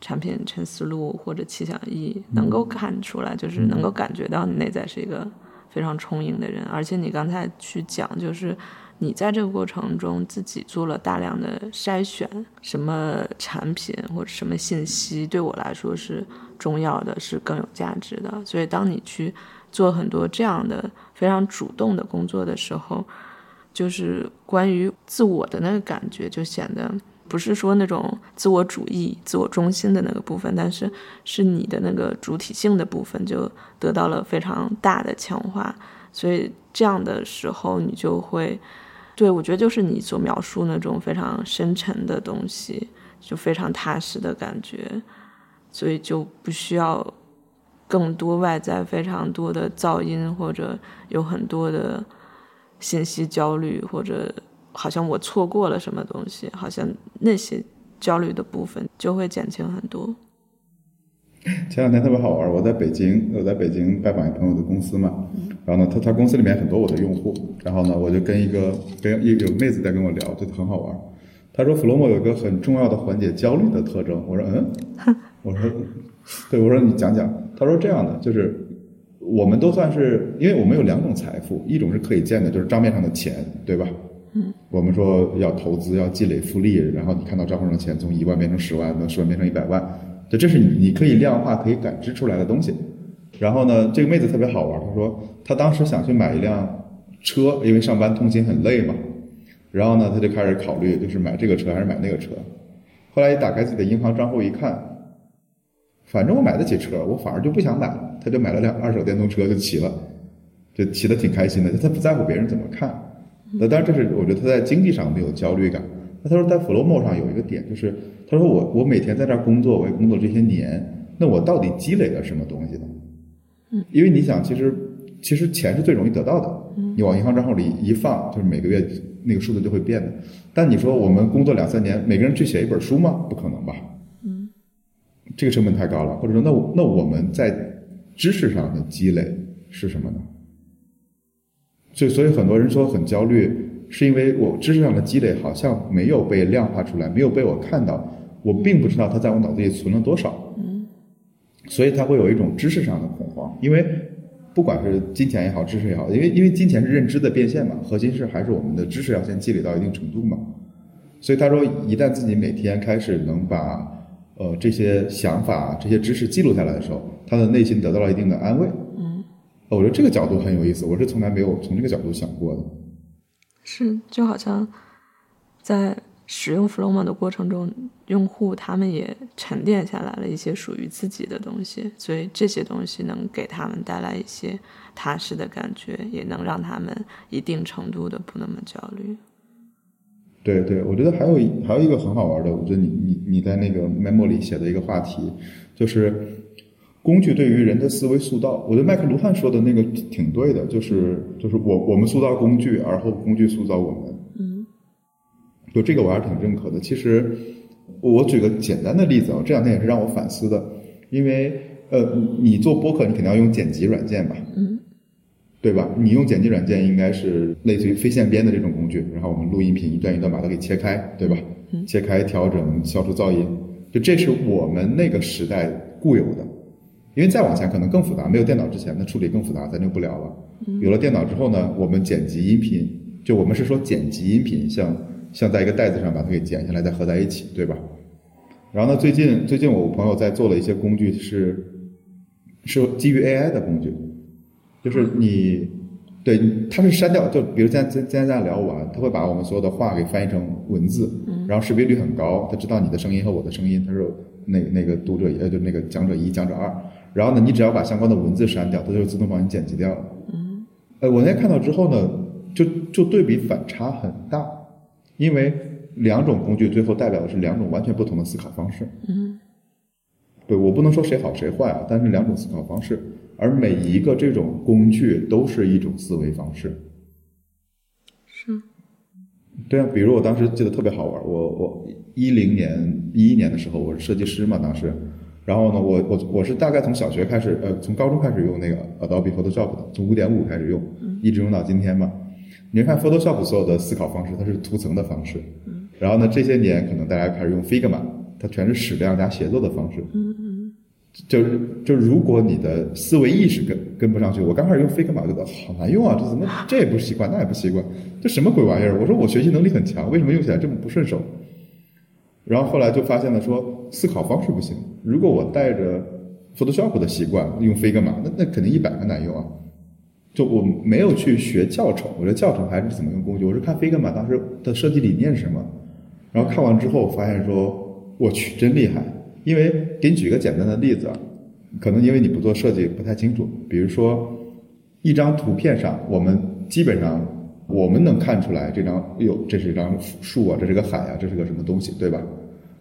产品陈思路或者气象意，能够看出来，就是能够感觉到你内在是一个非常充盈的人，而且你刚才去讲，就是你在这个过程中自己做了大量的筛选，什么产品或者什么信息对我来说是重要的，是更有价值的。所以当你去做很多这样的非常主动的工作的时候，就是关于自我的那个感觉就显得。不是说那种自我主义、自我中心的那个部分，但是是你的那个主体性的部分就得到了非常大的强化，所以这样的时候你就会，对我觉得就是你所描述那种非常深沉的东西，就非常踏实的感觉，所以就不需要更多外在非常多的噪音，或者有很多的信息焦虑，或者好像我错过了什么东西，好像那些焦虑的部分就会减轻很多。前两天特别好玩，我在北京，我在北京拜访一朋友的公司嘛，然后呢，他他公司里面很多我的用户，然后呢，我就跟一个跟一有妹子在跟我聊，就很好玩。他说 Flomo 有一个很重要的缓解焦虑的特征，我说嗯，我说对，我说你讲讲。他说这样的，就是我们都算是，因为我们有两种财富，一种是可以见的，就是账面上的钱，对吧？嗯，我们说要投资，要积累复利，然后你看到账户上的钱从一万变成十万，从十万变成一百万，就这是你你可以量化、可以感知出来的东西。然后呢，这个妹子特别好玩，她说她当时想去买一辆车，因为上班通勤很累嘛。然后呢，她就开始考虑，就是买这个车还是买那个车。后来一打开自己的银行账户一看，反正我买得起车，我反而就不想买了。她就买了辆二手电动车就骑了，就骑得挺开心的。他不在乎别人怎么看。那当然，这是我觉得他在经济上没有焦虑感。那他说在 Flowmo 上有一个点，就是他说我我每天在这儿工作，我也工作这些年，那我到底积累了什么东西呢？嗯，因为你想，其实其实钱是最容易得到的。嗯，你往银行账户里一放，就是每个月那个数字就会变的。但你说我们工作两三年，每个人去写一本书吗？不可能吧？嗯，这个成本太高了。或者说，那那我们在知识上的积累是什么呢？所以，所以很多人说很焦虑，是因为我知识上的积累好像没有被量化出来，没有被我看到，我并不知道它在我脑子里存了多少。嗯，所以他会有一种知识上的恐慌，因为不管是金钱也好，知识也好，因为因为金钱是认知的变现嘛，核心是还是我们的知识要先积累到一定程度嘛。所以他说，一旦自己每天开始能把呃这些想法、这些知识记录下来的时候，他的内心得到了一定的安慰。嗯，我觉得这个角度很有意思，我是从来没有从这个角度想过的。是，就好像在使用 Flowma 的过程中，用户他们也沉淀下来了一些属于自己的东西，所以这些东西能给他们带来一些踏实的感觉，也能让他们一定程度的不那么焦虑。对对，我觉得还有一还有一个很好玩的，我觉得你你你在那个 memo 里写的一个话题，就是工具对于人的思维塑造。我觉得麦克卢汉说的那个挺对的，就是就是我我们塑造工具，而后工具塑造我们。嗯就这个我还是挺认可的。其实我举个简单的例子啊，这两天也是让我反思的，因为呃，你做播客你肯定要用剪辑软件吧，嗯对吧？你用剪辑软件应该是类似于非线编的这种工具，然后我们录音频一段一段把它给切开，对吧？嗯切开、调整、消除噪音，就这是我们那个时代固有的。因为再往前可能更复杂，没有电脑之前，的处理更复杂，咱就不聊了。有了电脑之后呢，我们剪辑音频，就我们是说剪辑音频，像像在一个袋子上把它给剪下来，再合在一起，对吧？然后呢，最近最近我朋友在做了一些工具是是基于 AI 的工具，就是你对它是删掉，就比如现在今今天咱俩聊完，他会把我们所有的话给翻译成文字，然后识别率很高，他知道你的声音和我的声音，他说那个那个读者呃就那个讲者一讲者二，然后呢，你只要把相关的文字删掉，它就自动帮你剪辑掉了。嗯呃，我那天看到之后呢，就就对比反差很大，因为两种工具最后代表的是两种完全不同的思考方式。嗯对我不能说谁好谁坏啊，但是两种思考方式，而每一个这种工具都是一种思维方式。是对啊，比如我当时记得特别好玩，我我一零年一一年的时候，我是设计师嘛，当时，然后呢，我我我是大概从小学开始，呃，从高中开始用那个 Adobe Photoshop 的，从五点五开始用，一直用到今天嘛。你看 Photoshop 所有的思考方式，它是图层的方式，然后呢，这些年可能大家开始用 Figma，它全是矢量加协作的方式。嗯嗯就是就是，如果你的思维意识跟跟不上去，我刚开始用 Figma 觉得好难用啊，这怎么 [LAUGHS] 这也不习惯，那也不习惯，这什么鬼玩意儿？我说我学习能力很强，为什么用起来这么不顺手？然后后来就发现了说思考方式不行，如果我带着 Photoshop 的习惯用 Figma，那那肯定一百个难用啊。就我没有去学教程，我觉得教程还是怎么用工具，我是看 Figma 当时的设计理念是什么，然后看完之后发现说，我去真厉害。因为给你举个简单的例子啊，可能因为你不做设计不太清楚，比如说一张图片上，我们基本上我们能看出来这张哟，这是一张树啊，这是个海啊，这是个什么东西，对吧？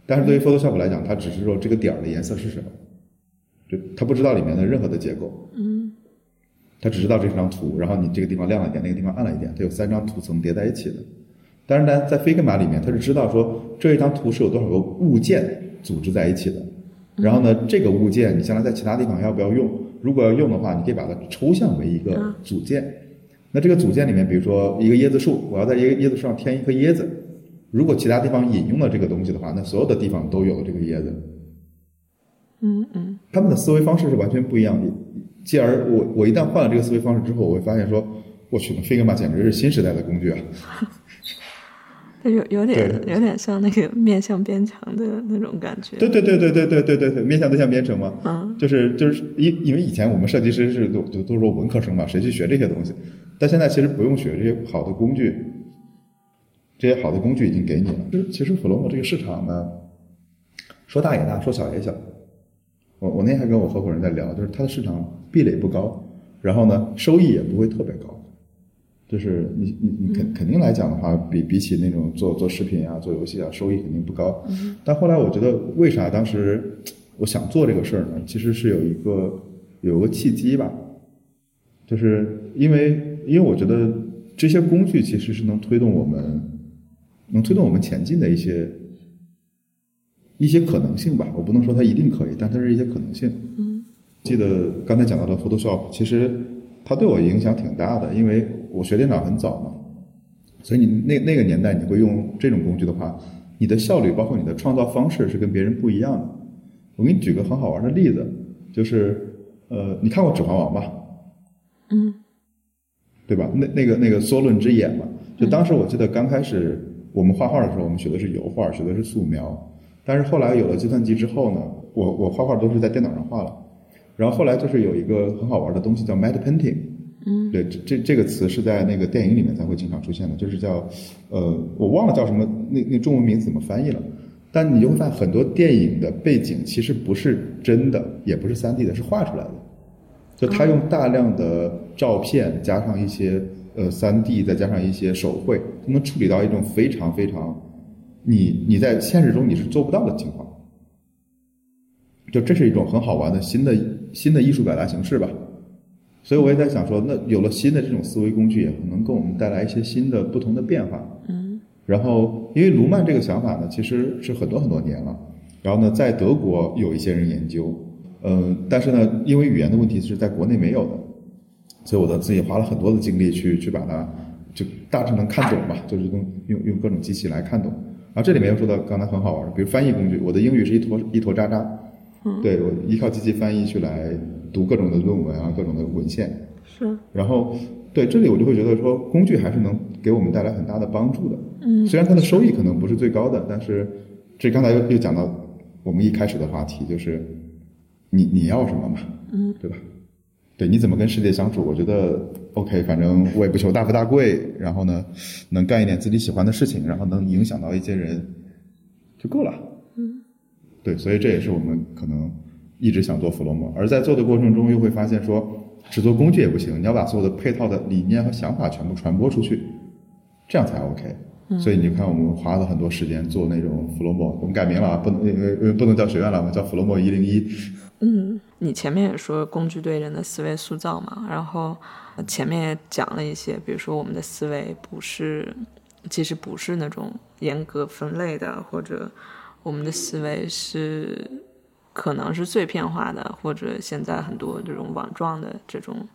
但是对于 Photoshop 来讲，它只是说这个点儿的颜色是什么，就它不知道里面的任何的结构，嗯它只知道这张图，然后你这个地方亮了一点，那个地方暗了一点，它有三张图层叠在一起的。但是呢，在 Figma 里面，它是知道说这一张图是有多少个物件组织在一起的。然后呢，这个物件你将来在其他地方要不要用？如果要用的话，你可以把它抽象为一个组件。那这个组件里面，比如说一个椰子树，我要在一个椰子树上添一颗椰子。如果其他地方引用了这个东西的话，那所有的地方都有了这个椰子。嗯嗯他们的思维方式是完全不一样的。继而我我一旦换了这个思维方式之后，我会发现说，我去，那 Figma 简直是新时代的工具啊！[LAUGHS] 有有点有点像那个面向编程的那种感觉。对对对对对对对对对，面向对象编程嘛，嗯，就是就是因因为以前我们设计师是都都都说文科生嘛，谁去学这些东西？但现在其实不用学这些好的工具，这些好的工具已经给你了。是其实 Flomo 这个市场呢，说大也大，说小也小。我我那天还跟我合伙人在聊，就是它的市场壁垒不高，然后呢，收益也不会特别高。就是你你你肯肯定来讲的话，比比起那种做做视频啊、做游戏啊，收益肯定不高。但后来我觉得，为啥当时我想做这个事儿呢？其实是有一个有个契机吧，就是因为因为我觉得这些工具其实是能推动我们能推动我们前进的一些一些可能性吧。我不能说它一定可以，但它是一些可能性。嗯，记得刚才讲到的 Photoshop，其实它对我影响挺大的，因为。我学电脑很早嘛，所以你那那个年代你会用这种工具的话，你的效率包括你的创造方式是跟别人不一样的。我给你举个很好玩的例子，就是呃，你看过《指环王》吧？嗯，对吧？那那个那个梭伦之眼嘛，就当时我记得刚开始我们画画的时候，我们学的是油画，学的是素描，但是后来有了计算机之后呢，我我画画都是在电脑上画了，然后后来就是有一个很好玩的东西叫 Matte Painting。嗯，对，这这这个词是在那个电影里面才会经常出现的，就是叫，呃，我忘了叫什么，那那中文名字怎么翻译了？但你就会发现很多电影的背景其实不是真的，也不是三 D 的，是画出来的。就他用大量的照片加上一些呃三 D，再加上一些手绘，他能处理到一种非常非常，你你在现实中你是做不到的情况。就这是一种很好玩的新的新的艺术表达形式吧。所以我也在想说，那有了新的这种思维工具，也能给我们带来一些新的、不同的变化。嗯。然后，因为卢曼这个想法呢，其实是很多很多年了。然后呢，在德国有一些人研究，嗯，但是呢，因为语言的问题是在国内没有的，所以我的自己花了很多的精力去去把它就大致能看懂吧，就是用用用各种机器来看懂。然后这里面又说到刚才很好玩，比如翻译工具，我的英语是一坨一坨渣渣，嗯，对我依靠机器翻译去来。读各种的论文啊，各种的文献，是。然后，对这里我就会觉得说，工具还是能给我们带来很大的帮助的。嗯。虽然它的收益可能不是最高的，但是这刚才又又讲到我们一开始的话题，就是你你要什么嘛？嗯，对吧？对，你怎么跟世界相处？我觉得 OK，反正我也不求大富大贵，然后呢，能干一点自己喜欢的事情，然后能影响到一些人就够了。嗯。对，所以这也是我们可能。一直想做 Flomo，而在做的过程中又会发现说，只做工具也不行，你要把所有的配套的理念和想法全部传播出去，这样才 OK。所以你看，我们花了很多时间做那种 Flomo，我们改名了啊，不能呃呃不能叫学院了，我们叫弗洛莫一零一。嗯，你前面也说工具对人的思维塑造嘛，然后前面也讲了一些，比如说我们的思维不是，其实不是那种严格分类的，或者我们的思维是。可能是碎片化的，或者现在很多这种网状的这种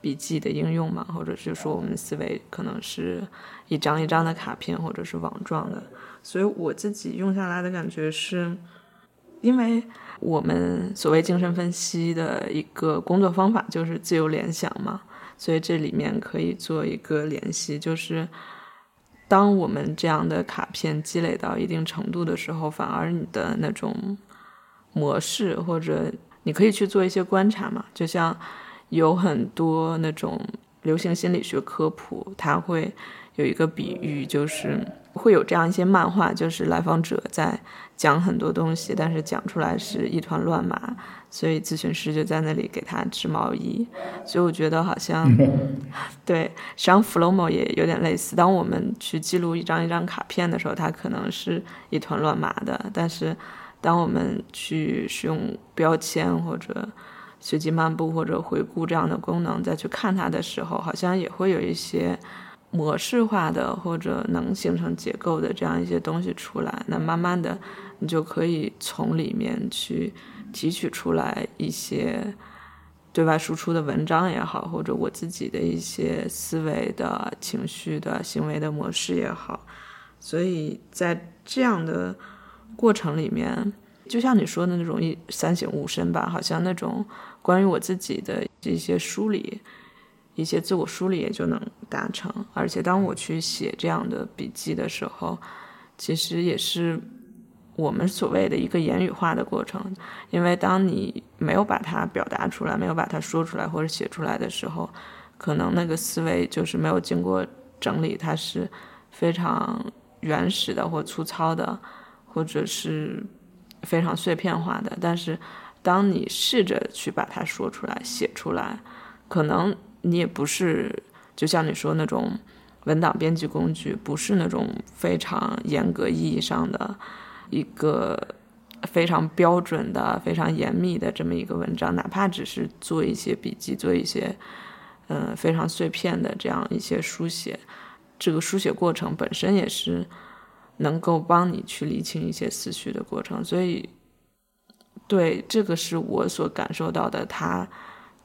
笔记的应用嘛，或者是说我们思维可能是一张一张的卡片，或者是网状的。所以我自己用下来的感觉是，因为我们所谓精神分析的一个工作方法就是自由联想嘛，所以这里面可以做一个联系，就是当我们这样的卡片积累到一定程度的时候，反而你的那种。模式或者你可以去做一些观察嘛，就像有很多那种流行心理学科普，它会有一个比喻，就是会有这样一些漫画，就是来访者在讲很多东西，但是讲出来是一团乱麻，所以咨询师就在那里给他织毛衣。所以我觉得好像 [LAUGHS] 对，实际上 Flomo 也有点类似。当我们去记录一张一张卡片的时候，它可能是一团乱麻的，但是。当我们去使用标签或者随机漫步或者回顾这样的功能再去看它的时候，好像也会有一些模式化的或者能形成结构的这样一些东西出来。那慢慢的，你就可以从里面去提取出来一些对外输出的文章也好，或者我自己的一些思维的情绪的行为的模式也好。所以在这样的。过程里面，就像你说的那种一三省吾身吧，好像那种关于我自己的一些梳理，一些自我梳理也就能达成。而且当我去写这样的笔记的时候，其实也是我们所谓的一个言语化的过程，因为当你没有把它表达出来，没有把它说出来或者写出来的时候，可能那个思维就是没有经过整理，它是非常原始的或粗糙的，或者是非常碎片化的。但是当你试着去把它说出来、写出来，可能你也不是就像你说那种。文档编辑工具不是那种非常严格意义上的一个非常标准的、非常严密的这么一个文章，哪怕只是做一些笔记、做一些嗯非常碎片的这样一些书写，这个书写过程本身也是能够帮你去理清一些思绪的过程。所以，对这个是我所感受到的，他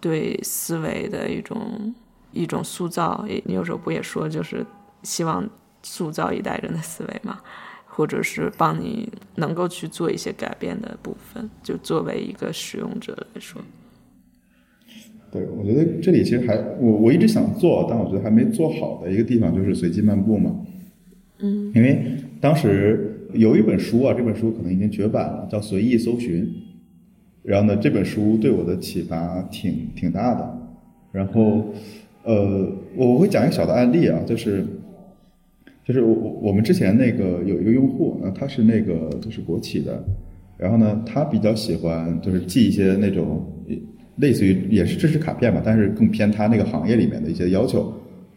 对思维的一种。一种塑造，你有时候不也说，就是希望塑造一代人的思维嘛，或者是帮你能够去做一些改变的部分，就作为一个使用者来说。对，我觉得这里其实还我我一直想做，但我觉得还没做好的一个地方就是随机漫步嘛。嗯。因为当时有一本书啊，这本书可能已经绝版了，叫《随意搜寻》，然后呢，这本书对我的启发挺挺大的，然后。呃，我会讲一个小的案例啊，就是，就是我我我们之前那个有一个用户，那他是那个就是国企的，然后呢，他比较喜欢就是记一些那种类似于也是知识卡片嘛，但是更偏他那个行业里面的一些要求，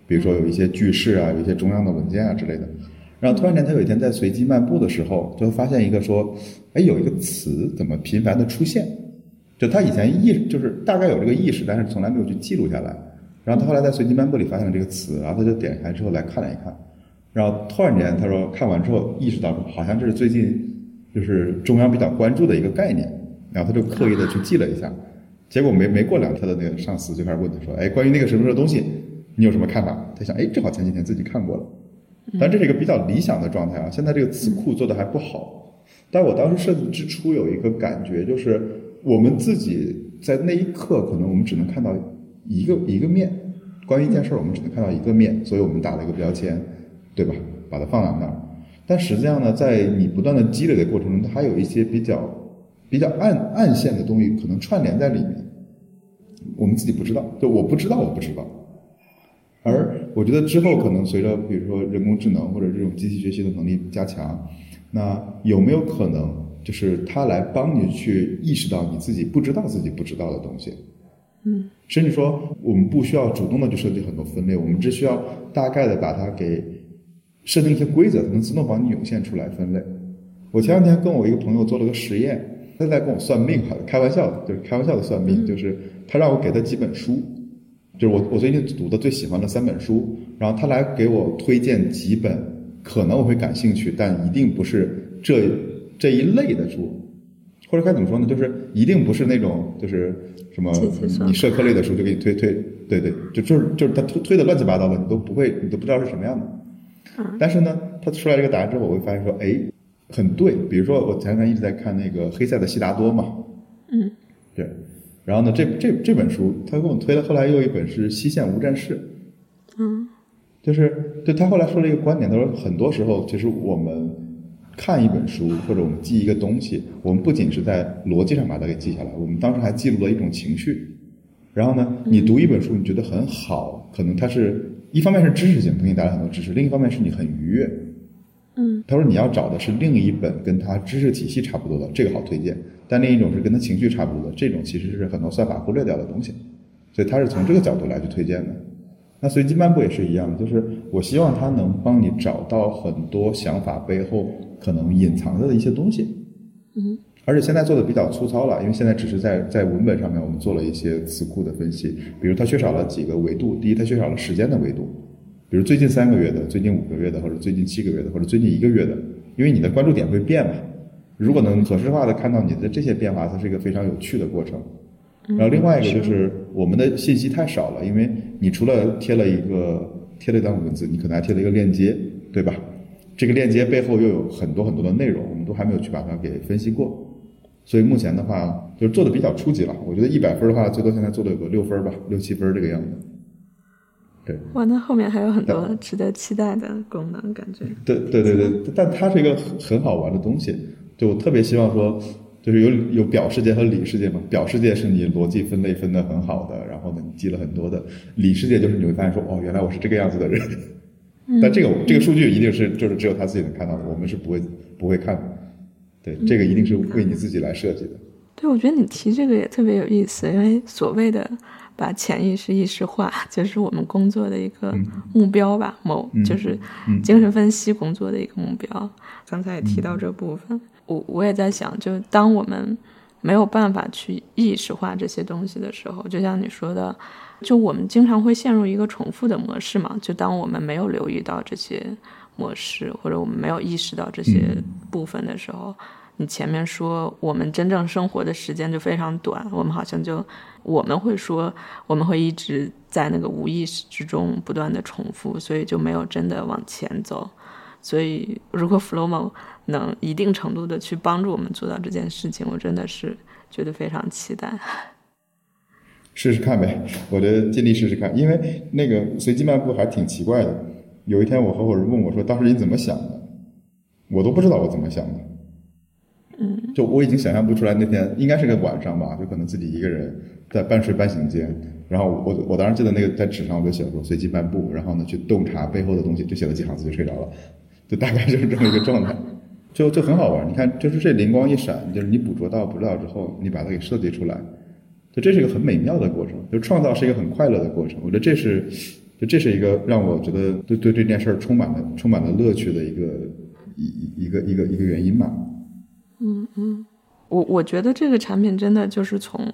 比如说有一些句式啊，有一些中央的文件啊之类的。然后突然间他有一天在随机漫步的时候，就发现一个说，哎，有一个词怎么频繁的出现？就他以前意就是大概有这个意识，但是从来没有去记录下来。然后他后来在随机漫步里发现了这个词，然后他就点开之后来看了一看，然后突然间他说看完之后意识到好像这是最近就是中央比较关注的一个概念，然后他就刻意的去记了一下，结果没没过两天的那个上司就开始问他说，哎，关于那个什么什么东西，你有什么看法？他想，哎，正好前几天自己看过了，但这是一个比较理想的状态啊。现在这个词库做的还不好，但我当时设计之初有一个感觉，就是我们自己在那一刻可能我们只能看到。一个一个面，关于一件事儿，我们只能看到一个面，所以我们打了一个标签，对吧？把它放在那儿。但实际上呢，在你不断的积累的过程中，它还有一些比较比较暗暗线的东西可能串联在里面，我们自己不知道。就我不知道，我不知道。而我觉得之后可能随着比如说人工智能或者这种机器学习的能力加强，那有没有可能就是它来帮你去意识到你自己不知道自己不知道的东西？嗯，甚至说我们不需要主动的去设计很多分类，我们只需要大概的把它给设定一些规则，它能自动帮你涌现出来分类。我前两天跟我一个朋友做了个实验，他在跟我算命，哈，开玩笑的，就是开玩笑的算命，就是他让我给他几本书，就是我我最近读的最喜欢的三本书，然后他来给我推荐几本可能我会感兴趣，但一定不是这这一类的书，或者该怎么说呢？就是一定不是那种就是。什么？你社科类的书就给你推推，对对，就就是就是他推推的乱七八糟的，你都不会，你都不知道是什么样的。但是呢，他出来这个答案之后，我会发现说，哎，很对。比如说，我前两天一直在看那个黑塞的《悉达多》嘛。嗯。对。然后呢，这这这本书，他给我推了。后来又一本是《西线无战事》。嗯。就是，对他后来说了一个观点，他说很多时候其实我们。看一本书或者我们记一个东西，我们不仅是在逻辑上把它给记下来，我们当时还记录了一种情绪。然后呢，你读一本书，你觉得很好，可能它是一方面是知识性，给你带来很多知识；另一方面是你很愉悦。嗯。他说你要找的是另一本跟他知识体系差不多的，这个好推荐；但另一种是跟他情绪差不多的，这种其实是很多算法忽略掉的东西。所以他是从这个角度来去推荐的。那随机漫步也是一样的，就是我希望它能帮你找到很多想法背后。可能隐藏着的一些东西，嗯，而且现在做的比较粗糙了，因为现在只是在在文本上面我们做了一些词库的分析，比如它缺少了几个维度，第一它缺少了时间的维度，比如最近三个月的、最近五个月的，或者最近七个月的，或者最近一个月的，因为你的关注点会变嘛，如果能可视化的看到你的这些变化，它是一个非常有趣的过程。然后另外一个就是我们的信息太少了，因为你除了贴了一个贴了一段文字，你可能还贴了一个链接，对吧？这个链接背后又有很多很多的内容，我们都还没有去把它给分析过，所以目前的话就是做的比较初级了。我觉得一百分的话，最多现在做的有个六分吧，六七分这个样子。对，哇，那后面还有很多值得期待的功能，感觉。对对对对，但它是一个很很好玩的东西。就我特别希望说，就是有有表世界和里世界嘛。表世界是你逻辑分类分的很好的，然后呢，你记了很多的。里世界就是你会发现说，哦，原来我是这个样子的人。但这个这个数据一定是就是只有他自己能看到的，我们是不会不会看的。对，这个一定是为你自己来设计的。对，我觉得你提这个也特别有意思，因为所谓的把潜意识意识化，[LAUGHS] 就是我们工作的一个目标吧，某就是精神分析工作的一个目标。刚才也提到这部分，我我也在想，就当我们没有办法去意识化这些东西的时候，就像你说的。就我们经常会陷入一个重复的模式嘛？就当我们没有留意到这些模式，或者我们没有意识到这些部分的时候，你前面说我们真正生活的时间就非常短，我们好像就我们会说我们会一直在那个无意识之中不断的重复，所以就没有真的往前走。所以如果 Flowmo 能一定程度的去帮助我们做到这件事情，我真的是觉得非常期待。[LAUGHS] 试试看呗，我觉得尽力试试看，因为那个随机漫步还挺奇怪的。有一天我合伙人问我说：“当时你怎么想的？”我都不知道我怎么想的。嗯，就我已经想象不出来那天应该是个晚上吧，就可能自己一个人在半睡半醒间，然后我我当时记得那个在纸上我就写说随机漫步，然后呢去洞察背后的东西，就写了几行字就睡着了，就大概就是这么一个状态，就就很好玩。你看，就是这灵光一闪，就是你捕捉到捕捉到之后，你把它给设计出来。就这是一个很美妙的过程，就创造是一个很快乐的过程。我觉得这是，就这是一个让我觉得对对这件事儿充满了充满了乐趣的一个一一个一个一个原因吧。嗯嗯，我我觉得这个产品真的就是从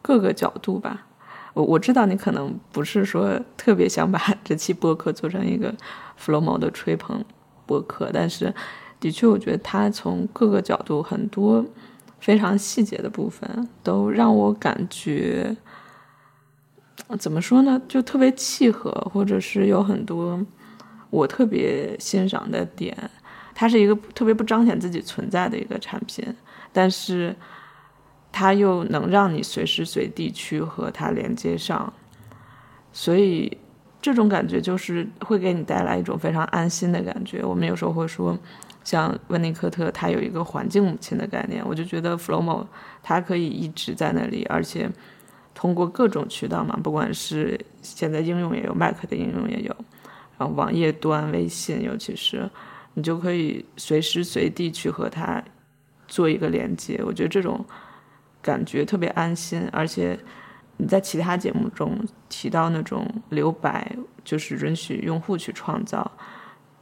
各个角度吧。我我知道你可能不是说特别想把 [LAUGHS] 这期播客做成一个 Flowmo 的吹捧播客，但是的确我觉得它从各个角度很多。非常细节的部分都让我感觉，怎么说呢？就特别契合，或者是有很多我特别欣赏的点。它是一个特别不彰显自己存在的一个产品，但是它又能让你随时随地去和它连接上，所以这种感觉就是会给你带来一种非常安心的感觉。我们有时候会说。像温尼科特，他有一个环境母亲的概念，我就觉得 Flowmo 它可以一直在那里，而且通过各种渠道嘛，不管是现在应用也有，Mac 的应用也有，然后网页端、微信，尤其是你就可以随时随地去和它做一个连接。我觉得这种感觉特别安心，而且你在其他节目中提到那种留白，就是允许用户去创造。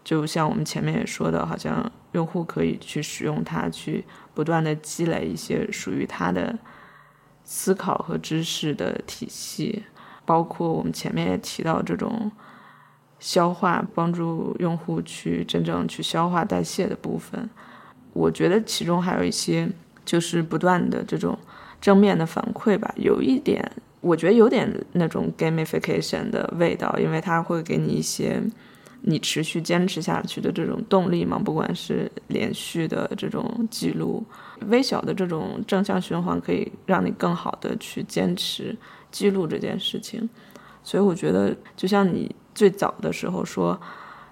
就像我们前面也说的，好像用户可以去使用它，去不断的积累一些属于他的思考和知识的体系，包括我们前面也提到这种消化，帮助用户去真正去消化代谢的部分。我觉得其中还有一些就是不断的这种正面的反馈吧，有一点我觉得有点那种 gamification 的味道，因为它会给你一些。你持续坚持下去的这种动力嘛，不管是连续的这种记录，微小的这种正向循环，可以让你更好的去坚持记录这件事情。所以我觉得，就像你最早的时候说，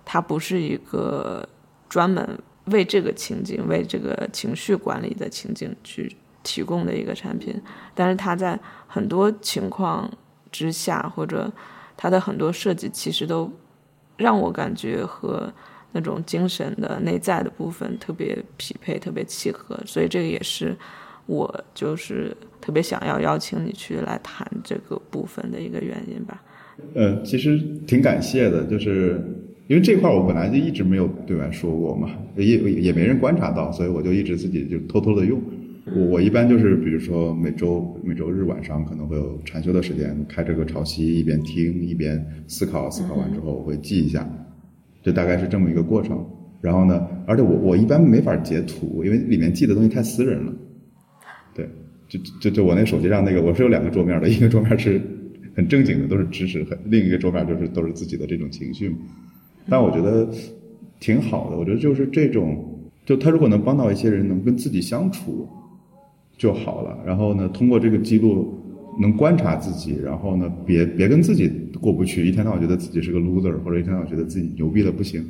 它不是一个专门为这个情景、为这个情绪管理的情景去提供的一个产品，但是它在很多情况之下，或者它的很多设计，其实都。让我感觉和那种精神的内在的部分特别匹配，特别契合，所以这个也是我就是特别想要邀请你去来谈这个部分的一个原因吧。呃，其实挺感谢的，就是因为这块我本来就一直没有对外说过嘛，也也没人观察到，所以我就一直自己就偷偷的用。我我一般就是比如说每周每周日晚上可能会有禅修的时间，开这个潮汐，一边听一边思考，思考完之后我会记一下，就大概是这么一个过程。然后呢，而且我我一般没法截图，因为里面记的东西太私人了。对，就就就我那手机上那个，我是有两个桌面的，一个桌面是很正经的，都是知识；很另一个桌面就是都是自己的这种情绪。但我觉得挺好的，我觉得就是这种，就他如果能帮到一些人，能跟自己相处。就好了。然后呢，通过这个记录，能观察自己。然后呢，别别跟自己过不去，一天到晚觉得自己是个 loser，或者一天到晚觉得自己牛逼的不行，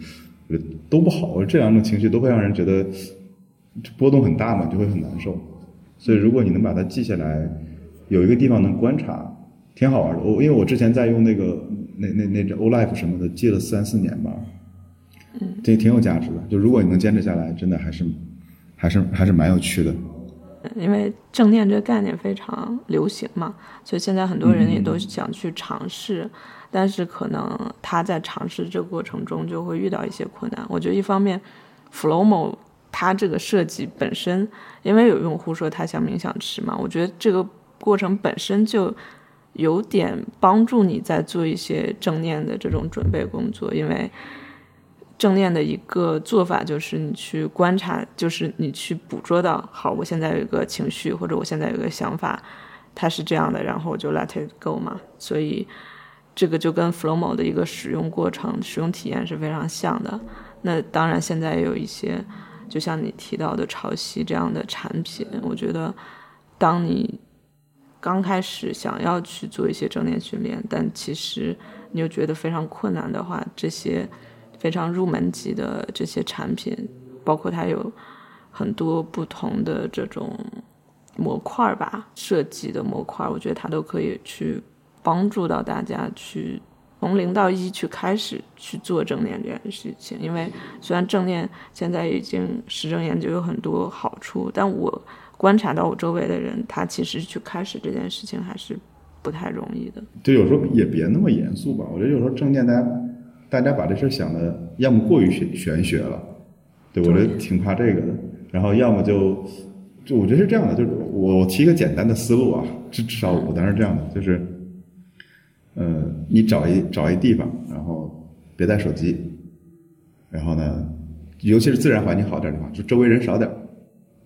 都不好。这两种情绪都会让人觉得波动很大嘛，就会很难受。所以如果你能把它记下来，有一个地方能观察，挺好玩的。我因为我之前在用那个那那那只 O Life 什么的，记了三四年吧，嗯，这挺有价值的。就如果你能坚持下来，真的还是还是还是蛮有趣的。因为正念这个概念非常流行嘛，所以现在很多人也都想去尝试，但是可能他在尝试这个过程中就会遇到一些困难。我觉得一方面，Flowmo 它这个设计本身，因为有用户说他想冥想吃嘛，我觉得这个过程本身就有点帮助你在做一些正念的这种准备工作，因为。正念的一个做法就是你去观察，就是你去捕捉到，好，我现在有一个情绪，或者我现在有一个想法，它是这样的，然后我就 let it go 嘛。所以这个就跟 Flowmo 的一个使用过程、使用体验是非常像的。那当然，现在也有一些，就像你提到的潮汐这样的产品，我觉得当你刚开始想要去做一些正念训练，但其实你又觉得非常困难的话，这些。非常入门级的这些产品，包括它有很多不同的这种模块吧，设计的模块，我觉得它都可以去帮助到大家去从零到一去开始去做正念这件事情。因为虽然正念现在已经实证研究有很多好处，但我观察到我周围的人，他其实去开始这件事情还是不太容易的。对有时候也别那么严肃吧，我觉得有时候正念大家。大家把这事想的要么过于玄玄学了，对我觉得挺怕这个的。然后要么就就我觉得是这样的，就是我提一个简单的思路啊，至至少我当时这样的，就是，呃，你找一找一地方，然后别带手机，然后呢，尤其是自然环境好点的地方，就周围人少点，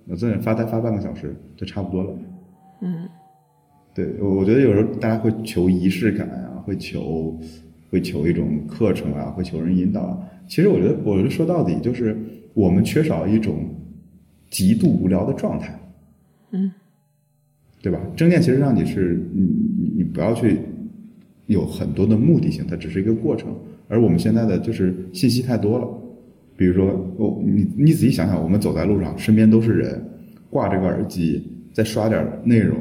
我在那发呆发半个小时就差不多了。嗯，对，我我觉得有时候大家会求仪式感啊，会求。会求一种课程啊，会求人引导啊。其实我觉得，我觉得说到底就是我们缺少一种极度无聊的状态，嗯，对吧？正念其实让你是，你你你不要去有很多的目的性，它只是一个过程。而我们现在的就是信息太多了，比如说，我你你仔细想想，我们走在路上，身边都是人，挂着个耳机，在刷点内容。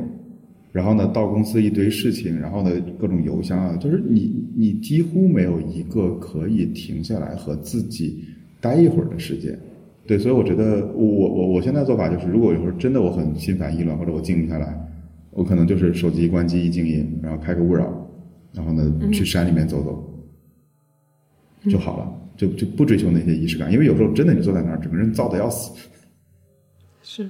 然后呢，到公司一堆事情，然后呢，各种邮箱啊，就是你你几乎没有一个可以停下来和自己待一会儿的时间。对，所以我觉得我我我现在做法就是，如果有时候真的我很心烦意乱，或者我静不下来，我可能就是手机关机一静音，然后开个勿扰，然后呢去山里面走走就好了，就就不追求那些仪式感，因为有时候真的你坐在那儿，整个人燥的要死。是。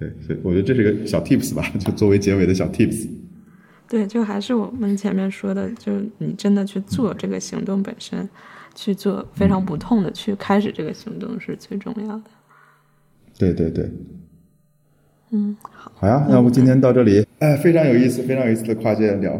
对，所以我觉得这是个小 tips 吧，[LAUGHS] 就作为结尾的小 tips。对，就还是我们前面说的，就是你真的去做这个行动本身，去做非常不痛的去开始这个行动是最重要的。对对对。嗯，好。好呀，那我们今天到这里，哎，非常有意思，非常有意思的跨界聊。